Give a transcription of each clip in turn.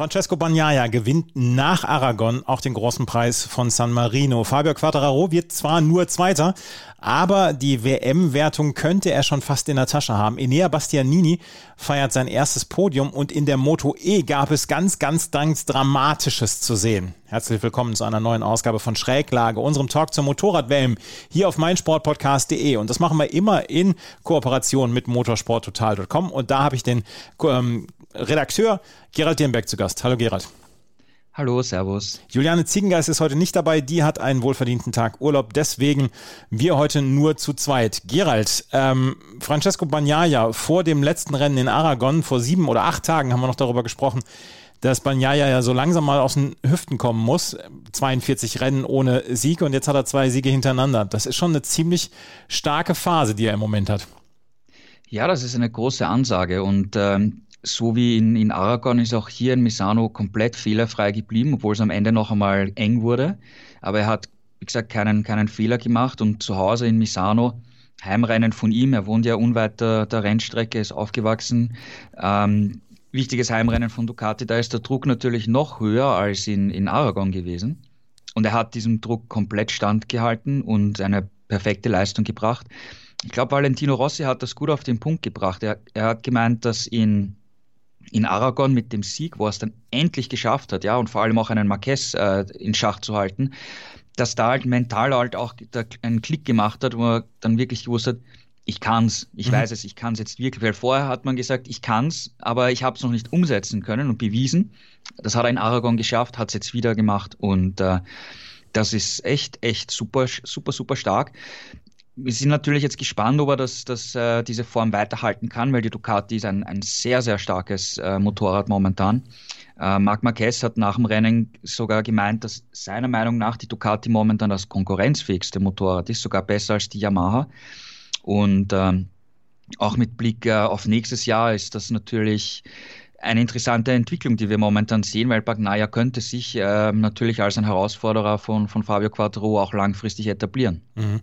Francesco Bagnaia gewinnt nach Aragon auch den großen Preis von San Marino. Fabio Quattararo wird zwar nur Zweiter, aber die WM-Wertung könnte er schon fast in der Tasche haben. Enea Bastianini feiert sein erstes Podium und in der Moto E gab es ganz, ganz, ganz Dramatisches zu sehen. Herzlich willkommen zu einer neuen Ausgabe von Schräglage, unserem Talk zur Motorradwellen hier auf meinsportpodcast.de. Und das machen wir immer in Kooperation mit motorsporttotal.com. Und da habe ich den ähm, Redakteur Gerald Dierenberg zu Gast. Hallo Gerald. Hallo, Servus. Juliane Ziegengeist ist heute nicht dabei. Die hat einen wohlverdienten Tag Urlaub. Deswegen wir heute nur zu zweit. Gerald, ähm, Francesco Bagnaia vor dem letzten Rennen in Aragon, vor sieben oder acht Tagen haben wir noch darüber gesprochen, dass Bagnaia ja so langsam mal aus den Hüften kommen muss. 42 Rennen ohne Sieg und jetzt hat er zwei Siege hintereinander. Das ist schon eine ziemlich starke Phase, die er im Moment hat. Ja, das ist eine große Ansage und ähm, so wie in, in Aragon ist auch hier in Misano komplett fehlerfrei geblieben, obwohl es am Ende noch einmal eng wurde. Aber er hat, wie gesagt, keinen, keinen Fehler gemacht und zu Hause in Misano, Heimrennen von ihm, er wohnt ja unweit der, der Rennstrecke, ist aufgewachsen. Ähm, wichtiges Heimrennen von Ducati, da ist der Druck natürlich noch höher als in, in Aragon gewesen. Und er hat diesem Druck komplett standgehalten und eine perfekte Leistung gebracht. Ich glaube, Valentino Rossi hat das gut auf den Punkt gebracht. Er, er hat gemeint, dass in in Aragon mit dem Sieg, wo er es dann endlich geschafft hat, ja, und vor allem auch einen Marquez äh, in Schach zu halten, dass da halt mental halt auch einen Klick gemacht hat, wo er dann wirklich gewusst hat, ich kann's, ich mhm. weiß es, ich kann's jetzt wirklich, weil vorher hat man gesagt, ich kann's, aber ich habe es noch nicht umsetzen können und bewiesen. Das hat er in Aragon geschafft, hat es jetzt wieder gemacht und äh, das ist echt, echt super, super, super stark wir sind natürlich jetzt gespannt, ob er das, das, äh, diese Form weiterhalten kann, weil die Ducati ist ein, ein sehr, sehr starkes äh, Motorrad momentan. Äh, Marc Marquez hat nach dem Rennen sogar gemeint, dass seiner Meinung nach die Ducati momentan das konkurrenzfähigste Motorrad ist, sogar besser als die Yamaha. Und ähm, auch mit Blick äh, auf nächstes Jahr ist das natürlich eine interessante Entwicklung, die wir momentan sehen, weil Bagnaia könnte sich äh, natürlich als ein Herausforderer von, von Fabio Quattro auch langfristig etablieren. Mhm.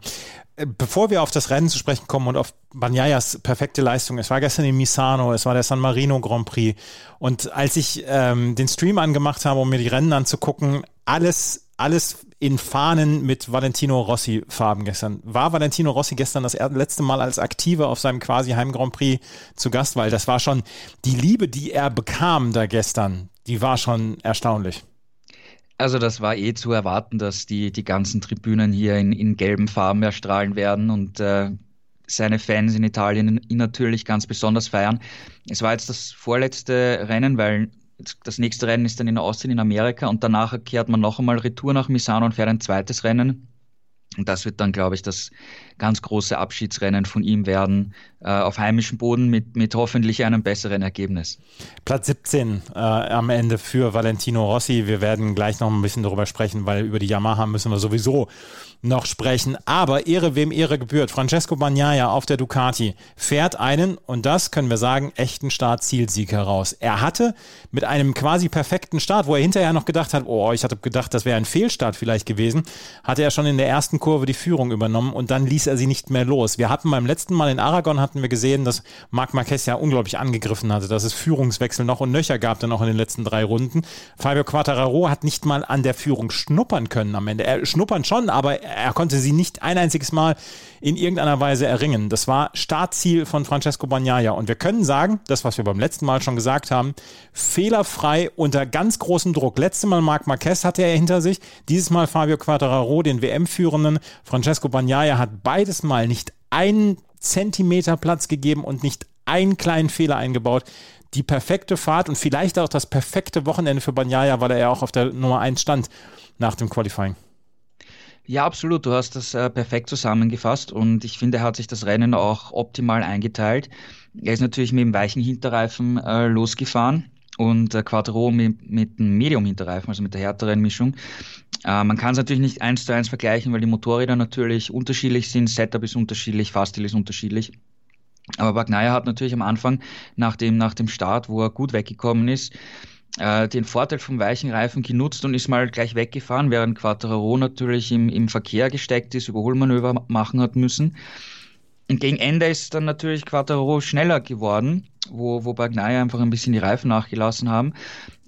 Äh, bevor wir auf das Rennen zu sprechen kommen und auf Banyayas perfekte Leistung, es war gestern in Misano, es war der San Marino Grand Prix und als ich ähm, den Stream angemacht habe, um mir die Rennen anzugucken, alles alles in Fahnen mit Valentino Rossi Farben gestern. War Valentino Rossi gestern das letzte Mal als Aktiver auf seinem quasi Heim Grand Prix zu Gast, weil das war schon die Liebe, die er bekam da gestern, die war schon erstaunlich. Also das war eh zu erwarten, dass die, die ganzen Tribünen hier in, in gelben Farben erstrahlen werden und äh, seine Fans in Italien ihn natürlich ganz besonders feiern. Es war jetzt das vorletzte Rennen, weil das nächste Rennen ist dann in Austin in Amerika und danach kehrt man noch einmal Retour nach Misano und fährt ein zweites Rennen. Und das wird dann, glaube ich, das ganz große Abschiedsrennen von ihm werden, äh, auf heimischem Boden mit, mit hoffentlich einem besseren Ergebnis. Platz 17 äh, am Ende für Valentino Rossi. Wir werden gleich noch ein bisschen darüber sprechen, weil über die Yamaha müssen wir sowieso noch sprechen. Aber Ehre wem Ehre gebührt. Francesco Bagnaia auf der Ducati fährt einen, und das können wir sagen, echten Start-Zielsieg heraus. Er hatte mit einem quasi perfekten Start, wo er hinterher noch gedacht hat, oh, ich hatte gedacht, das wäre ein Fehlstart vielleicht gewesen, hatte er schon in der ersten Kurve die Führung übernommen und dann ließ er sie nicht mehr los. Wir hatten beim letzten Mal in Aragon hatten wir gesehen, dass Marc Marquez ja unglaublich angegriffen hatte, dass es Führungswechsel noch und nöcher gab dann auch in den letzten drei Runden. Fabio Quattararo hat nicht mal an der Führung schnuppern können am Ende. Er schnuppern schon, aber er konnte sie nicht ein einziges Mal in irgendeiner Weise erringen. Das war Startziel von Francesco Bagnaia. Und wir können sagen, das, was wir beim letzten Mal schon gesagt haben, fehlerfrei unter ganz großem Druck. Letztes Mal Marc Marquez hatte er hinter sich, dieses Mal Fabio Quattararo, den WM-Führenden. Francesco Bagnaia hat beides Mal nicht einen Zentimeter Platz gegeben und nicht einen kleinen Fehler eingebaut die perfekte Fahrt und vielleicht auch das perfekte Wochenende für Banyaya, weil er ja auch auf der Nummer 1 stand nach dem Qualifying. Ja, absolut. Du hast das äh, perfekt zusammengefasst und ich finde, er hat sich das Rennen auch optimal eingeteilt. Er ist natürlich mit dem weichen Hinterreifen äh, losgefahren und äh, Quattro mit, mit dem Medium-Hinterreifen, also mit der härteren Mischung. Äh, man kann es natürlich nicht eins zu eins vergleichen, weil die Motorräder natürlich unterschiedlich sind, Setup ist unterschiedlich, Fahrstil ist unterschiedlich. Aber Bagnaia hat natürlich am Anfang nach dem, nach dem Start, wo er gut weggekommen ist, äh, den Vorteil vom weichen Reifen genutzt und ist mal gleich weggefahren, während Quattaro natürlich im, im Verkehr gesteckt ist, Überholmanöver machen hat müssen. Und gegen Ende ist dann natürlich Quattaro schneller geworden, wo, wo Bagnaia einfach ein bisschen die Reifen nachgelassen haben.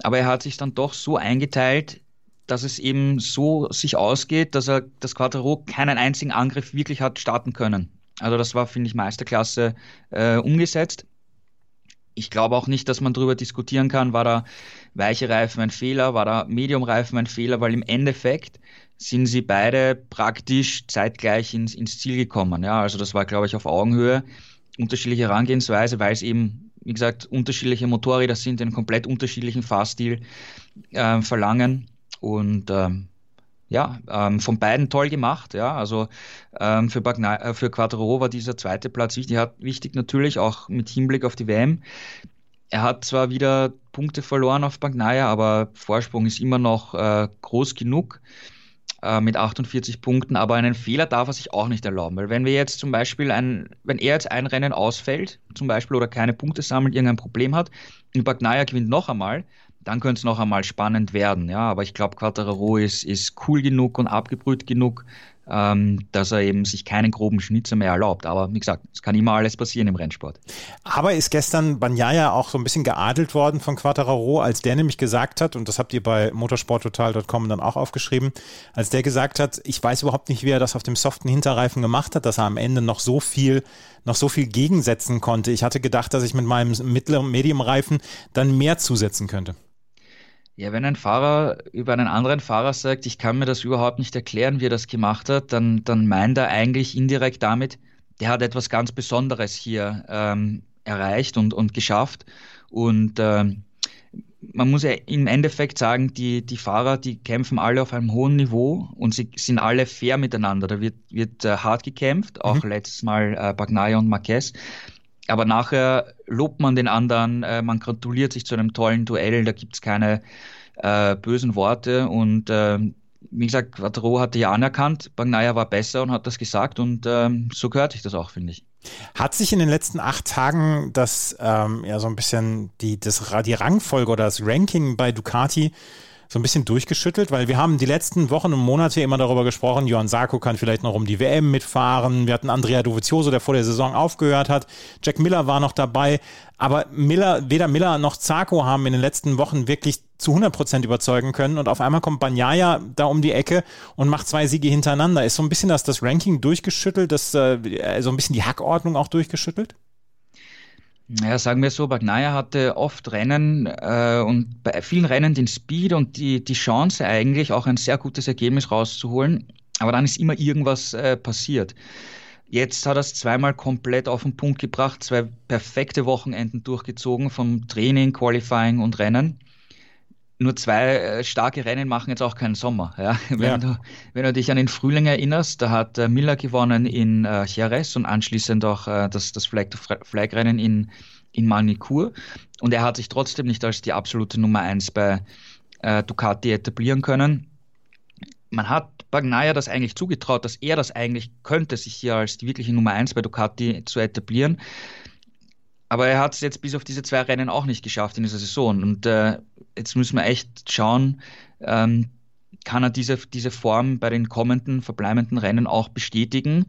Aber er hat sich dann doch so eingeteilt, dass es eben so sich ausgeht, dass er das Quattaro keinen einzigen Angriff wirklich hat starten können. Also das war, finde ich, Meisterklasse äh, umgesetzt. Ich glaube auch nicht, dass man darüber diskutieren kann, war da weiche Reifen ein Fehler, war da Medium-Reifen ein Fehler, weil im Endeffekt sind sie beide praktisch zeitgleich ins, ins Ziel gekommen. Ja, also das war, glaube ich, auf Augenhöhe. Unterschiedliche Herangehensweise, weil es eben, wie gesagt, unterschiedliche Motorräder sind, einen komplett unterschiedlichen Fahrstil äh, verlangen. Und ähm, ja, ähm, von beiden toll gemacht. Ja, also ähm, für, Bagna äh, für Quattro war dieser zweite Platz wichtig, hat, wichtig natürlich auch mit Hinblick auf die WM. Er hat zwar wieder Punkte verloren auf Bagnaia, aber Vorsprung ist immer noch äh, groß genug äh, mit 48 Punkten, aber einen Fehler darf er sich auch nicht erlauben, weil wenn wir jetzt zum Beispiel ein, wenn er jetzt ein Rennen ausfällt, zum Beispiel oder keine Punkte sammelt, irgendein Problem hat, und Bagnaia gewinnt noch einmal, dann könnte es noch einmal spannend werden. Ja, aber ich glaube, Quattararo ist, ist cool genug und abgebrüht genug, ähm, dass er eben sich keinen groben Schnitzer mehr erlaubt. Aber wie gesagt, es kann immer alles passieren im Rennsport. Aber ist gestern Banyaya auch so ein bisschen geadelt worden von Quattararo, als der nämlich gesagt hat, und das habt ihr bei motorsporttotal.com dann auch aufgeschrieben, als der gesagt hat, ich weiß überhaupt nicht, wie er das auf dem soften Hinterreifen gemacht hat, dass er am Ende noch so viel noch so viel gegensetzen konnte. Ich hatte gedacht, dass ich mit meinem mittleren Medium-Reifen dann mehr zusetzen könnte. Ja, wenn ein Fahrer über einen anderen Fahrer sagt, ich kann mir das überhaupt nicht erklären, wie er das gemacht hat, dann, dann meint er eigentlich indirekt damit, der hat etwas ganz Besonderes hier ähm, erreicht und, und geschafft. Und ähm, man muss ja im Endeffekt sagen, die, die Fahrer, die kämpfen alle auf einem hohen Niveau und sie sind alle fair miteinander. Da wird, wird äh, hart gekämpft, auch mhm. letztes Mal äh, Bagnaia und Marquez. Aber nachher lobt man den anderen, äh, man gratuliert sich zu einem tollen Duell, da gibt's keine äh, bösen Worte und äh, wie gesagt, Quattro hatte ja anerkannt, Bagnaia war besser und hat das gesagt und ähm, so gehört sich das auch, finde ich. Hat sich in den letzten acht Tagen das ähm, ja so ein bisschen die, das, die Rangfolge oder das Ranking bei Ducati so ein bisschen durchgeschüttelt, weil wir haben die letzten Wochen und Monate immer darüber gesprochen, Johann Sarko kann vielleicht noch um die WM mitfahren. Wir hatten Andrea Dovizioso, der vor der Saison aufgehört hat. Jack Miller war noch dabei. Aber Miller, weder Miller noch Zarko haben in den letzten Wochen wirklich zu 100 Prozent überzeugen können. Und auf einmal kommt Banyaya da um die Ecke und macht zwei Siege hintereinander. Ist so ein bisschen das, das Ranking durchgeschüttelt, das, äh, so ein bisschen die Hackordnung auch durchgeschüttelt? Ja, sagen wir so, Bagnaia hatte oft Rennen äh, und bei vielen Rennen den Speed und die, die Chance eigentlich auch ein sehr gutes Ergebnis rauszuholen. Aber dann ist immer irgendwas äh, passiert. Jetzt hat er es zweimal komplett auf den Punkt gebracht, zwei perfekte Wochenenden durchgezogen vom Training, Qualifying und Rennen nur zwei äh, starke Rennen machen jetzt auch keinen Sommer. Ja? Wenn, ja. Du, wenn du dich an den Frühling erinnerst, da hat äh, Miller gewonnen in äh, Jerez und anschließend auch äh, das, das Flag-Rennen in, in Manicur. Und er hat sich trotzdem nicht als die absolute Nummer eins bei äh, Ducati etablieren können. Man hat Bagnaia das eigentlich zugetraut, dass er das eigentlich könnte, sich hier als die wirkliche Nummer eins bei Ducati zu etablieren. Aber er hat es jetzt bis auf diese zwei Rennen auch nicht geschafft in dieser Saison. Und äh, jetzt müssen wir echt schauen, ähm, kann er diese, diese Form bei den kommenden, verbleibenden Rennen auch bestätigen?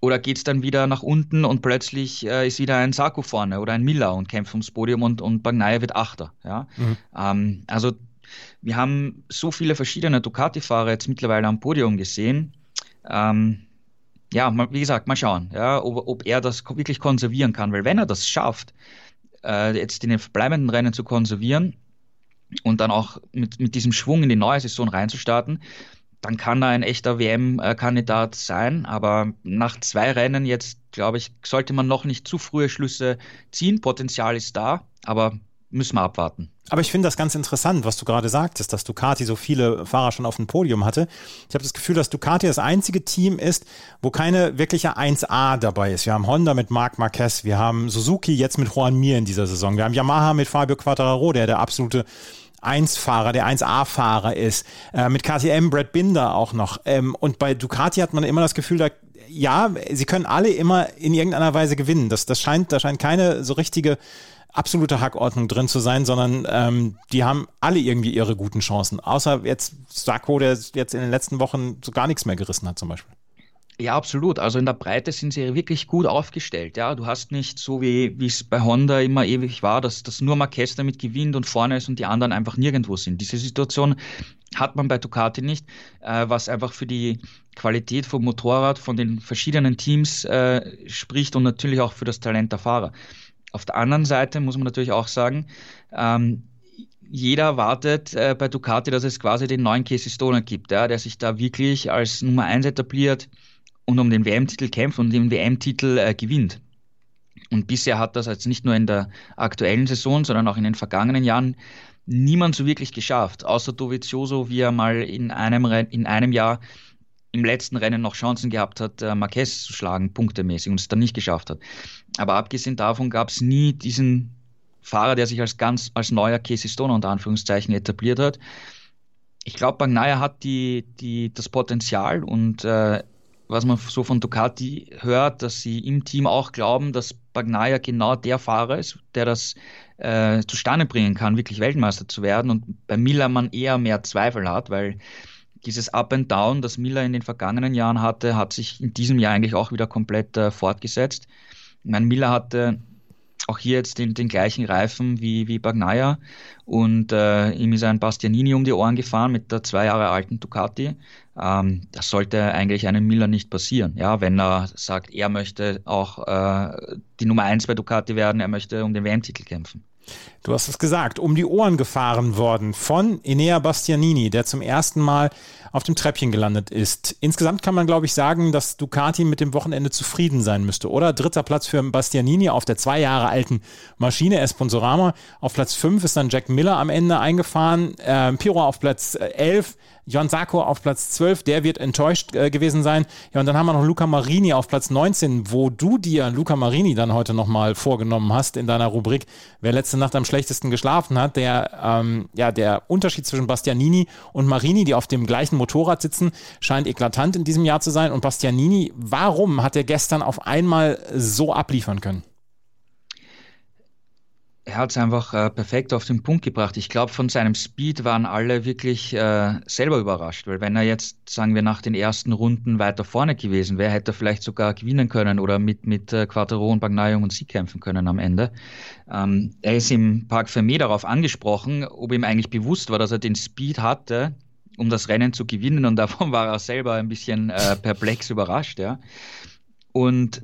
Oder geht es dann wieder nach unten und plötzlich äh, ist wieder ein Sarko vorne oder ein Miller und kämpft ums Podium und, und Bagnaia wird Achter. Ja? Mhm. Ähm, also wir haben so viele verschiedene Ducati-Fahrer jetzt mittlerweile am Podium gesehen. Ähm, ja, wie gesagt, mal schauen, ja, ob, ob er das wirklich konservieren kann, weil wenn er das schafft, äh, jetzt in den verbleibenden Rennen zu konservieren und dann auch mit, mit diesem Schwung in die neue Saison reinzustarten, dann kann er ein echter WM-Kandidat sein. Aber nach zwei Rennen jetzt, glaube ich, sollte man noch nicht zu frühe Schlüsse ziehen. Potenzial ist da, aber müssen wir abwarten. Aber ich finde das ganz interessant, was du gerade sagtest, dass Ducati so viele Fahrer schon auf dem Podium hatte. Ich habe das Gefühl, dass Ducati das einzige Team ist, wo keine wirkliche 1A dabei ist. Wir haben Honda mit Marc Marquez, wir haben Suzuki jetzt mit Juan Mir in dieser Saison, wir haben Yamaha mit Fabio Quattararo, der der absolute 1-Fahrer, der 1A-Fahrer ist, äh, mit KTM Brad Binder auch noch. Ähm, und bei Ducati hat man immer das Gefühl, da ja, sie können alle immer in irgendeiner Weise gewinnen. Das, das scheint, da scheint keine so richtige absolute Hackordnung drin zu sein, sondern ähm, die haben alle irgendwie ihre guten Chancen. Außer jetzt Sacco, der jetzt in den letzten Wochen so gar nichts mehr gerissen hat, zum Beispiel. Ja, absolut. Also in der Breite sind sie wirklich gut aufgestellt. Ja, du hast nicht so wie wie es bei Honda immer ewig war, dass, dass nur Marquez damit gewinnt und vorne ist und die anderen einfach nirgendwo sind. Diese Situation hat man bei Ducati nicht, äh, was einfach für die Qualität vom Motorrad von den verschiedenen Teams äh, spricht und natürlich auch für das Talent der Fahrer. Auf der anderen Seite muss man natürlich auch sagen, ähm, jeder erwartet äh, bei Ducati, dass es quasi den neuen Casey Stoner gibt, ja, der sich da wirklich als Nummer 1 etabliert und um den WM-Titel kämpft und den WM-Titel äh, gewinnt. Und bisher hat das jetzt nicht nur in der aktuellen Saison, sondern auch in den vergangenen Jahren niemand so wirklich geschafft, außer Dovizioso, wie er mal in einem, in einem Jahr im letzten Rennen noch Chancen gehabt hat, äh, Marquez zu schlagen, punktemäßig, und es dann nicht geschafft hat. Aber abgesehen davon gab es nie diesen Fahrer, der sich als ganz als neuer Casey Stoner unter Anführungszeichen etabliert hat. Ich glaube, Bagnaia hat die, die, das Potenzial und äh, was man so von Ducati hört, dass sie im Team auch glauben, dass Bagnaia genau der Fahrer ist, der das äh, zustande bringen kann, wirklich Weltmeister zu werden. Und bei Miller man eher mehr Zweifel hat, weil dieses Up and Down, das Miller in den vergangenen Jahren hatte, hat sich in diesem Jahr eigentlich auch wieder komplett äh, fortgesetzt. Ich meine, Miller hatte auch hier jetzt den, den gleichen Reifen wie, wie Bagnaia und äh, ihm ist ein Bastianini um die Ohren gefahren mit der zwei Jahre alten Ducati. Ähm, das sollte eigentlich einem Miller nicht passieren. Ja, wenn er sagt, er möchte auch äh, die Nummer eins bei Ducati werden, er möchte um den WM-Titel kämpfen. Du hast es gesagt, um die Ohren gefahren worden von Enea Bastianini, der zum ersten Mal auf dem Treppchen gelandet ist. Insgesamt kann man, glaube ich, sagen, dass Ducati mit dem Wochenende zufrieden sein müsste, oder? Dritter Platz für Bastianini auf der zwei Jahre alten Maschine Esponsorama. Auf Platz 5 ist dann Jack Miller am Ende eingefahren. Ähm, Piro auf Platz äh, 11, John Sarko auf Platz 12, der wird enttäuscht äh, gewesen sein. Ja, und dann haben wir noch Luca Marini auf Platz 19, wo du dir Luca Marini dann heute nochmal vorgenommen hast in deiner Rubrik, wer letzte Nacht am schlechtesten geschlafen hat. Der, ähm, ja, der Unterschied zwischen Bastianini und Marini, die auf dem gleichen Motorrad sitzen, scheint eklatant in diesem Jahr zu sein. Und Bastianini, warum hat er gestern auf einmal so abliefern können? Er hat es einfach äh, perfekt auf den Punkt gebracht. Ich glaube, von seinem Speed waren alle wirklich äh, selber überrascht, weil wenn er jetzt, sagen wir, nach den ersten Runden weiter vorne gewesen wäre, hätte er vielleicht sogar gewinnen können oder mit, mit äh, Quattro und Bagnaia und Sieg kämpfen können am Ende. Ähm, er ist im Park Fermé darauf angesprochen, ob ihm eigentlich bewusst war, dass er den Speed hatte, um das Rennen zu gewinnen und davon war er selber ein bisschen äh, perplex überrascht, ja. Und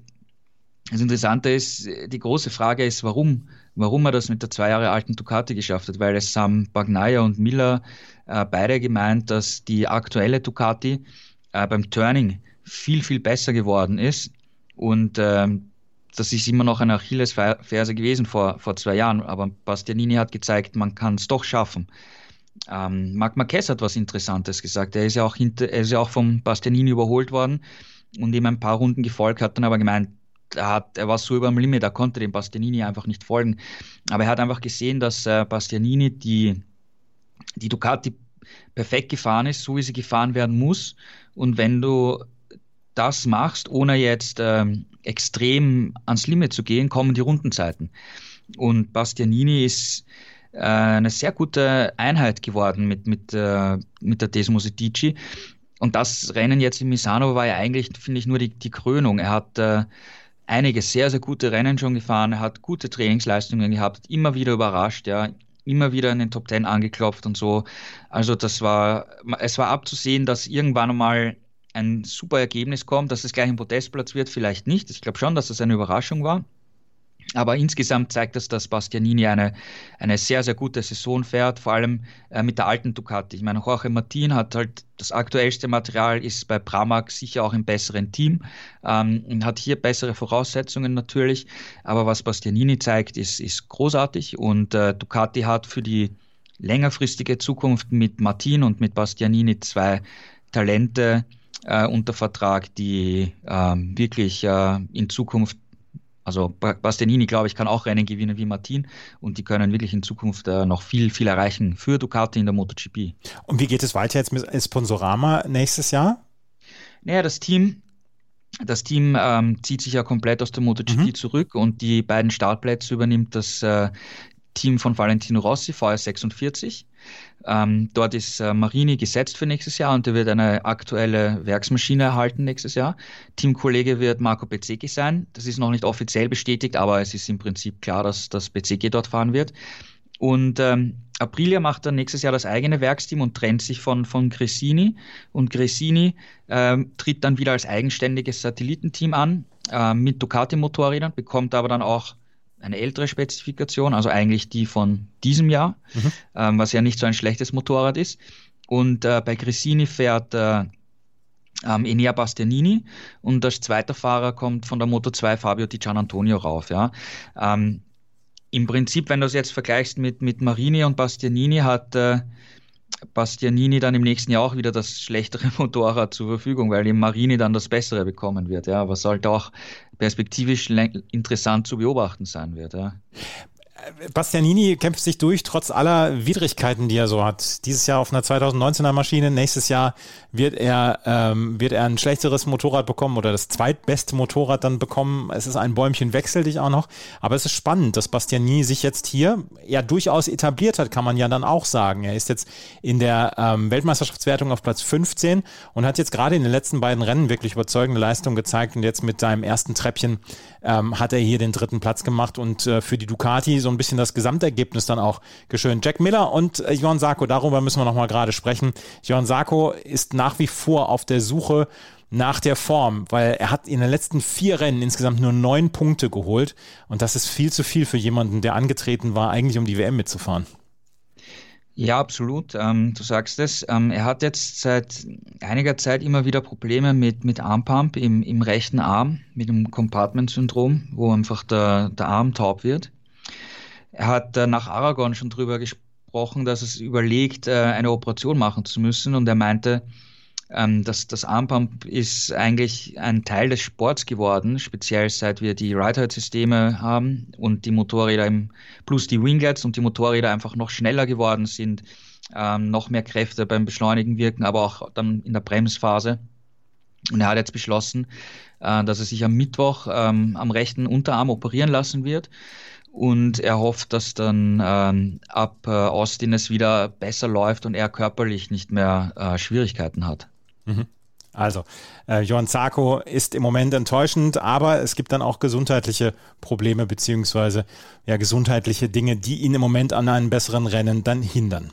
das Interessante ist, die große Frage ist, warum warum er das mit der zwei Jahre alten Ducati geschafft hat, weil es haben Bagnaia und Miller äh, beide gemeint, dass die aktuelle Ducati äh, beim Turning viel, viel besser geworden ist und ähm, das ist immer noch eine Achillesferse gewesen vor, vor zwei Jahren, aber Bastianini hat gezeigt, man kann es doch schaffen. Ähm, Marc Marquez hat was Interessantes gesagt. Er ist ja auch, hinter, er ist ja auch vom Bastianini überholt worden und ihm ein paar Runden gefolgt, hat dann aber gemeint, hat, er war so über dem Limit, er konnte dem Bastianini einfach nicht folgen. Aber er hat einfach gesehen, dass äh, Bastianini die, die Ducati perfekt gefahren ist, so wie sie gefahren werden muss. Und wenn du das machst, ohne jetzt ähm, extrem ans Limit zu gehen, kommen die Rundenzeiten. Und Bastianini ist äh, eine sehr gute Einheit geworden mit, mit, äh, mit der Desmo Sedici. Und das Rennen jetzt in Misano war ja eigentlich, finde ich, nur die, die Krönung. Er hat äh, einige sehr, sehr gute Rennen schon gefahren, er hat gute Trainingsleistungen gehabt, immer wieder überrascht, ja, immer wieder in den Top Ten angeklopft und so. Also das war, es war abzusehen, dass irgendwann einmal ein super Ergebnis kommt, dass es gleich ein Podestplatz wird, vielleicht nicht. Ich glaube schon, dass das eine Überraschung war. Aber insgesamt zeigt das, dass Bastianini eine, eine sehr, sehr gute Saison fährt, vor allem äh, mit der alten Ducati. Ich meine, Jorge Martin hat halt das aktuellste Material, ist bei Pramac sicher auch im besseren Team, ähm, hat hier bessere Voraussetzungen natürlich. Aber was Bastianini zeigt, ist, ist großartig und äh, Ducati hat für die längerfristige Zukunft mit Martin und mit Bastianini zwei Talente äh, unter Vertrag, die ähm, wirklich äh, in Zukunft also Bastianini, glaube ich, kann auch Rennen gewinnen wie Martin und die können wirklich in Zukunft äh, noch viel, viel erreichen für Ducati in der MotoGP. Und wie geht es weiter jetzt mit Sponsorama nächstes Jahr? Naja, das Team das Team ähm, zieht sich ja komplett aus der MotoGP mhm. zurück und die beiden Startplätze übernimmt das äh, Team von Valentino Rossi, VR46. Ähm, dort ist äh, Marini gesetzt für nächstes Jahr und er wird eine aktuelle Werksmaschine erhalten nächstes Jahr. Teamkollege wird Marco Bezzecchi sein. Das ist noch nicht offiziell bestätigt, aber es ist im Prinzip klar, dass das Bezzecchi dort fahren wird. Und ähm, Aprilia macht dann nächstes Jahr das eigene Werksteam und trennt sich von, von Grissini. Und Grissini ähm, tritt dann wieder als eigenständiges Satellitenteam an äh, mit Ducati-Motorrädern, bekommt aber dann auch eine ältere Spezifikation, also eigentlich die von diesem Jahr, mhm. ähm, was ja nicht so ein schlechtes Motorrad ist. Und äh, bei Grissini fährt äh, ähm, Enea Bastianini und als zweiter Fahrer kommt von der Moto 2 Fabio Di Gianantonio rauf. Ja. Ähm, Im Prinzip, wenn du es jetzt vergleichst mit, mit Marini und Bastianini, hat äh, Bastianini dann im nächsten Jahr auch wieder das schlechtere Motorrad zur Verfügung, weil eben Marini dann das bessere bekommen wird, ja, was halt auch perspektivisch interessant zu beobachten sein wird, ja. Bastianini kämpft sich durch, trotz aller Widrigkeiten, die er so hat. Dieses Jahr auf einer 2019er Maschine, nächstes Jahr wird er, ähm, wird er ein schlechteres Motorrad bekommen oder das zweitbeste Motorrad dann bekommen. Es ist ein Bäumchen wechsel dich auch noch. Aber es ist spannend, dass Bastianini sich jetzt hier ja durchaus etabliert hat, kann man ja dann auch sagen. Er ist jetzt in der ähm, Weltmeisterschaftswertung auf Platz 15 und hat jetzt gerade in den letzten beiden Rennen wirklich überzeugende Leistung gezeigt und jetzt mit seinem ersten Treppchen ähm, hat er hier den dritten Platz gemacht und äh, für die Ducati so ein bisschen das Gesamtergebnis dann auch geschön. Jack Miller und äh, Johann Sarko, darüber müssen wir nochmal gerade sprechen. Johann Sarko ist nach wie vor auf der Suche nach der Form, weil er hat in den letzten vier Rennen insgesamt nur neun Punkte geholt und das ist viel zu viel für jemanden, der angetreten war, eigentlich um die WM mitzufahren. Ja, absolut. Ähm, du sagst es. Ähm, er hat jetzt seit einiger Zeit immer wieder Probleme mit, mit Armpump im, im rechten Arm, mit dem Compartment-Syndrom, wo einfach der, der Arm taub wird. Er hat äh, nach Aragon schon drüber gesprochen, dass es überlegt, äh, eine Operation machen zu müssen und er meinte, ähm, das, das Armpump ist eigentlich ein Teil des Sports geworden, speziell seit wir die Ride-Systeme haben und die Motorräder im, plus die Winglets und die Motorräder einfach noch schneller geworden sind, ähm, noch mehr Kräfte beim Beschleunigen wirken, aber auch dann in der Bremsphase. Und er hat jetzt beschlossen, äh, dass er sich am Mittwoch ähm, am rechten Unterarm operieren lassen wird. Und er hofft, dass dann ähm, ab äh, Austin es wieder besser läuft und er körperlich nicht mehr äh, Schwierigkeiten hat. Mhm. Also, äh, Johann Zarko ist im Moment enttäuschend, aber es gibt dann auch gesundheitliche Probleme beziehungsweise ja gesundheitliche Dinge, die ihn im Moment an einem besseren Rennen dann hindern.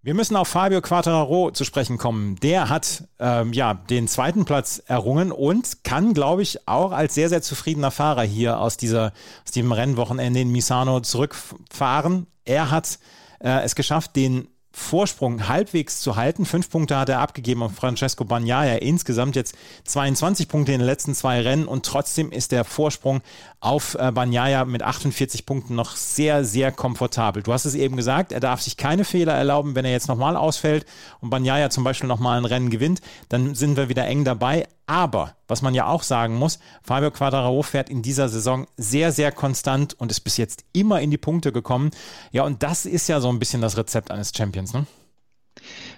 Wir müssen auf Fabio Quattararo zu sprechen kommen. Der hat ähm, ja den zweiten Platz errungen und kann, glaube ich, auch als sehr, sehr zufriedener Fahrer hier aus, dieser, aus diesem Rennwochenende in Misano zurückfahren. Er hat äh, es geschafft, den Vorsprung halbwegs zu halten. Fünf Punkte hat er abgegeben auf Francesco Bagnaia. Insgesamt jetzt 22 Punkte in den letzten zwei Rennen und trotzdem ist der Vorsprung auf äh, Bagnaia mit 48 Punkten noch sehr, sehr komfortabel. Du hast es eben gesagt, er darf sich keine Fehler erlauben, wenn er jetzt nochmal ausfällt und Bagnaia zum Beispiel nochmal ein Rennen gewinnt, dann sind wir wieder eng dabei. Aber, was man ja auch sagen muss, Fabio Quadraro fährt in dieser Saison sehr, sehr konstant und ist bis jetzt immer in die Punkte gekommen. Ja, und das ist ja so ein bisschen das Rezept eines Champions, ne?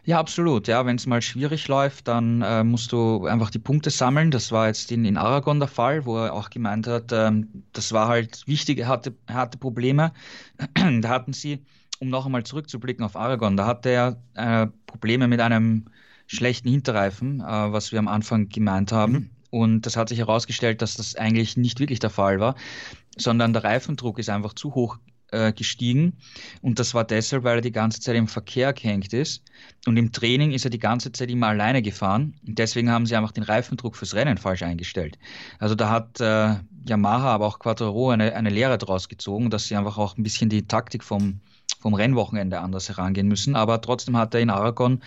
Ja, absolut. Ja, wenn es mal schwierig läuft, dann äh, musst du einfach die Punkte sammeln. Das war jetzt in, in Aragon der Fall, wo er auch gemeint hat, ähm, das war halt wichtig, hatte, er hatte Probleme. da hatten sie, um noch einmal zurückzublicken auf Aragon, da hatte er äh, Probleme mit einem schlechten Hinterreifen, äh, was wir am Anfang gemeint haben. Mhm. Und das hat sich herausgestellt, dass das eigentlich nicht wirklich der Fall war, sondern der Reifendruck ist einfach zu hoch äh, gestiegen. Und das war deshalb, weil er die ganze Zeit im Verkehr gehängt ist. Und im Training ist er die ganze Zeit immer alleine gefahren. Und deswegen haben sie einfach den Reifendruck fürs Rennen falsch eingestellt. Also da hat äh, Yamaha, aber auch Quattro eine, eine Lehre daraus gezogen, dass sie einfach auch ein bisschen die Taktik vom, vom Rennwochenende anders herangehen müssen. Aber trotzdem hat er in Aragon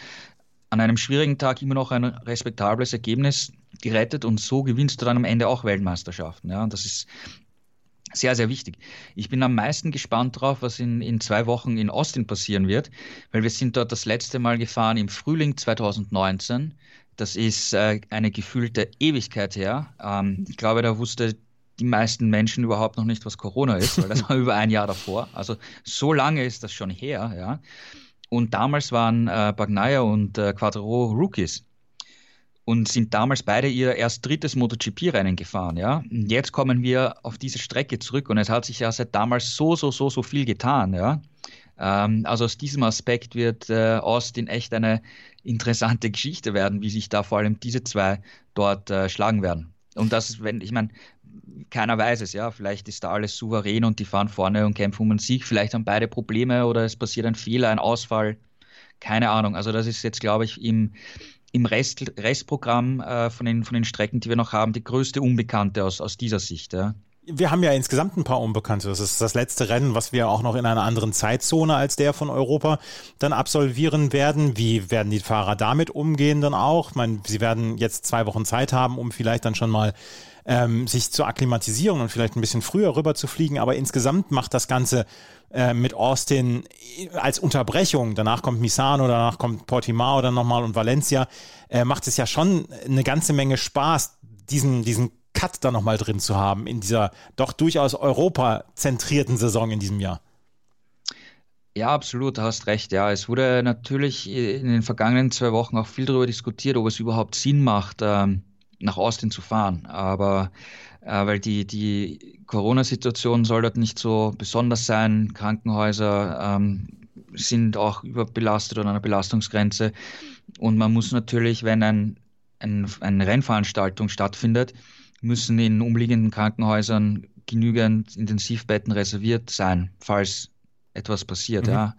an einem schwierigen Tag immer noch ein respektables Ergebnis gerettet und so gewinnst du dann am Ende auch Weltmeisterschaften. Ja, das ist sehr, sehr wichtig. Ich bin am meisten gespannt drauf, was in, in zwei Wochen in Austin passieren wird, weil wir sind dort das letzte Mal gefahren im Frühling 2019. Das ist äh, eine gefühlte Ewigkeit her. Ähm, ich glaube, da wusste die meisten Menschen überhaupt noch nicht, was Corona ist, weil das war über ein Jahr davor. Also so lange ist das schon her, ja. Und damals waren äh, Bagnaia und äh, Quattro Rookies und sind damals beide ihr erst drittes MotoGP-Rennen gefahren. Ja? Und jetzt kommen wir auf diese Strecke zurück und es hat sich ja seit damals so, so, so, so viel getan. Ja? Ähm, also aus diesem Aspekt wird äh, Austin echt eine interessante Geschichte werden, wie sich da vor allem diese zwei dort äh, schlagen werden. Und das, wenn, ich meine, keiner weiß es, ja. Vielleicht ist da alles souverän und die fahren vorne und kämpfen um einen Sieg. Vielleicht haben beide Probleme oder es passiert ein Fehler, ein Ausfall. Keine Ahnung. Also das ist jetzt, glaube ich, im, im Rest, Restprogramm äh, von, den, von den Strecken, die wir noch haben, die größte Unbekannte aus, aus dieser Sicht. Ja. Wir haben ja insgesamt ein paar Unbekannte. Das ist das letzte Rennen, was wir auch noch in einer anderen Zeitzone als der von Europa dann absolvieren werden. Wie werden die Fahrer damit umgehen dann auch? Ich meine, sie werden jetzt zwei Wochen Zeit haben, um vielleicht dann schon mal ähm, sich zu akklimatisieren und vielleicht ein bisschen früher rüber zu fliegen. Aber insgesamt macht das Ganze äh, mit Austin als Unterbrechung, danach kommt Misano, danach kommt Portimao dann nochmal und Valencia, äh, macht es ja schon eine ganze Menge Spaß, diesen, diesen Cut da nochmal drin zu haben in dieser doch durchaus Europa-zentrierten Saison in diesem Jahr. Ja, absolut, du hast recht. Ja, es wurde natürlich in den vergangenen zwei Wochen auch viel darüber diskutiert, ob es überhaupt Sinn macht, ähm, nach Austin zu fahren. Aber äh, weil die, die Corona-Situation soll dort nicht so besonders sein. Krankenhäuser ähm, sind auch überbelastet oder an einer Belastungsgrenze. Und man muss natürlich, wenn ein, ein, eine Rennveranstaltung stattfindet, müssen in umliegenden Krankenhäusern genügend Intensivbetten reserviert sein, falls etwas passiert. Mhm. Ja.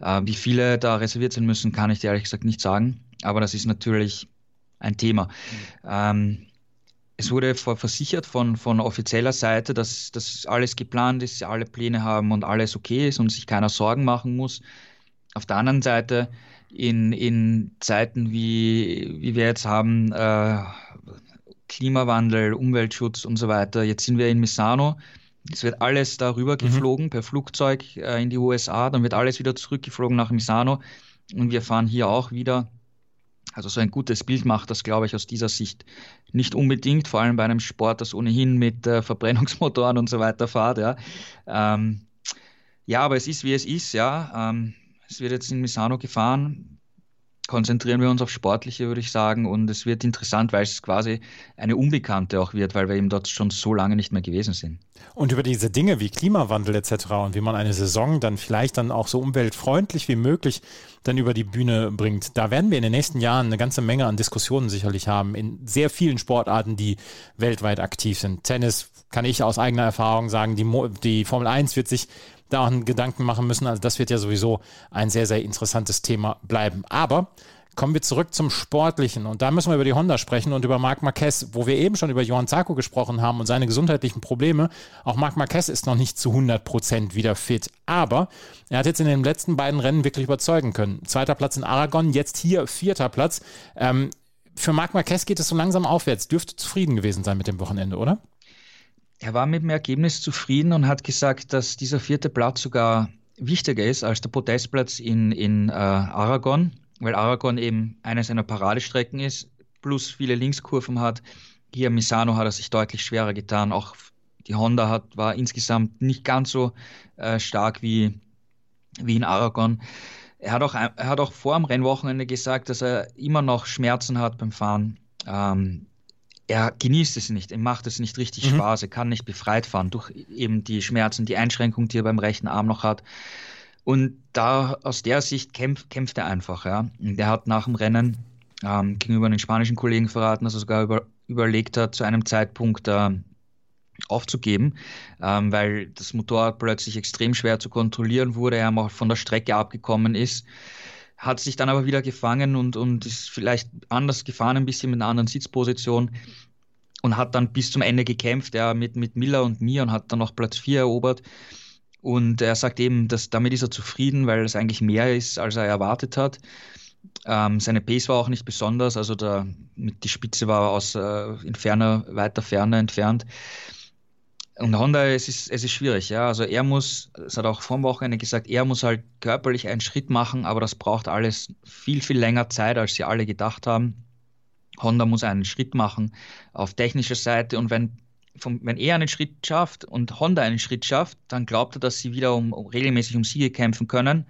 Äh, wie viele da reserviert sein müssen, kann ich dir ehrlich gesagt nicht sagen. Aber das ist natürlich ein Thema. Mhm. Ähm, es wurde versichert von, von offizieller Seite, dass das alles geplant ist, sie alle Pläne haben und alles okay ist und sich keiner Sorgen machen muss. Auf der anderen Seite, in, in Zeiten wie, wie wir jetzt haben, äh, Klimawandel, Umweltschutz und so weiter, jetzt sind wir in Misano, es wird alles darüber mhm. geflogen per Flugzeug äh, in die USA, dann wird alles wieder zurückgeflogen nach Misano und wir fahren hier auch wieder also so ein gutes Bild macht das, glaube ich, aus dieser Sicht nicht unbedingt, vor allem bei einem Sport, das ohnehin mit äh, Verbrennungsmotoren und so weiter fährt. Ja. Ähm, ja, aber es ist, wie es ist. Ja. Ähm, es wird jetzt in Misano gefahren konzentrieren wir uns auf Sportliche, würde ich sagen. Und es wird interessant, weil es quasi eine Unbekannte auch wird, weil wir eben dort schon so lange nicht mehr gewesen sind. Und über diese Dinge wie Klimawandel etc. und wie man eine Saison dann vielleicht dann auch so umweltfreundlich wie möglich dann über die Bühne bringt, da werden wir in den nächsten Jahren eine ganze Menge an Diskussionen sicherlich haben in sehr vielen Sportarten, die weltweit aktiv sind. Tennis kann ich aus eigener Erfahrung sagen, die, Mo die Formel 1 wird sich da auch einen Gedanken machen müssen. Also das wird ja sowieso ein sehr, sehr interessantes Thema bleiben. Aber kommen wir zurück zum Sportlichen. Und da müssen wir über die Honda sprechen und über Marc Marquez, wo wir eben schon über Johann Zarko gesprochen haben und seine gesundheitlichen Probleme. Auch Marc Marquez ist noch nicht zu 100 Prozent wieder fit. Aber er hat jetzt in den letzten beiden Rennen wirklich überzeugen können. Zweiter Platz in Aragon, jetzt hier vierter Platz. Ähm, für Marc Marquez geht es so langsam aufwärts. Dürfte zufrieden gewesen sein mit dem Wochenende, oder? Er war mit dem Ergebnis zufrieden und hat gesagt, dass dieser vierte Platz sogar wichtiger ist als der Podestplatz in, in äh, Aragon, weil Aragon eben eine seiner Paradestrecken ist, plus viele Linkskurven hat. Hier Misano hat er sich deutlich schwerer getan. Auch die Honda hat, war insgesamt nicht ganz so äh, stark wie, wie in Aragon. Er hat, auch, er hat auch vor dem Rennwochenende gesagt, dass er immer noch Schmerzen hat beim Fahren. Ähm, er genießt es nicht, er macht es nicht richtig mhm. Spaß, er kann nicht befreit fahren durch eben die Schmerzen, die Einschränkung, die er beim rechten Arm noch hat. Und da aus der Sicht kämpft, kämpft er einfach. Ja. Und er hat nach dem Rennen ähm, gegenüber den spanischen Kollegen verraten, dass er sogar über, überlegt hat, zu einem Zeitpunkt äh, aufzugeben, ähm, weil das Motorrad plötzlich extrem schwer zu kontrollieren wurde, er auch von der Strecke abgekommen ist hat sich dann aber wieder gefangen und, und ist vielleicht anders gefahren, ein bisschen mit einer anderen Sitzposition und hat dann bis zum Ende gekämpft, ja, mit, mit Miller und mir und hat dann noch Platz 4 erobert. Und er sagt eben, dass damit ist er zufrieden, weil es eigentlich mehr ist, als er erwartet hat. Ähm, seine Pace war auch nicht besonders, also der, die Spitze war aus äh, in ferner, weiter Ferne entfernt. Und Honda, es ist, es ist schwierig, ja. Also er muss, es hat auch vor dem Wochenende gesagt, er muss halt körperlich einen Schritt machen, aber das braucht alles viel, viel länger Zeit, als sie alle gedacht haben. Honda muss einen Schritt machen auf technischer Seite und wenn, vom, wenn er einen Schritt schafft und Honda einen Schritt schafft, dann glaubt er, dass sie wieder um, um regelmäßig um Siege kämpfen können.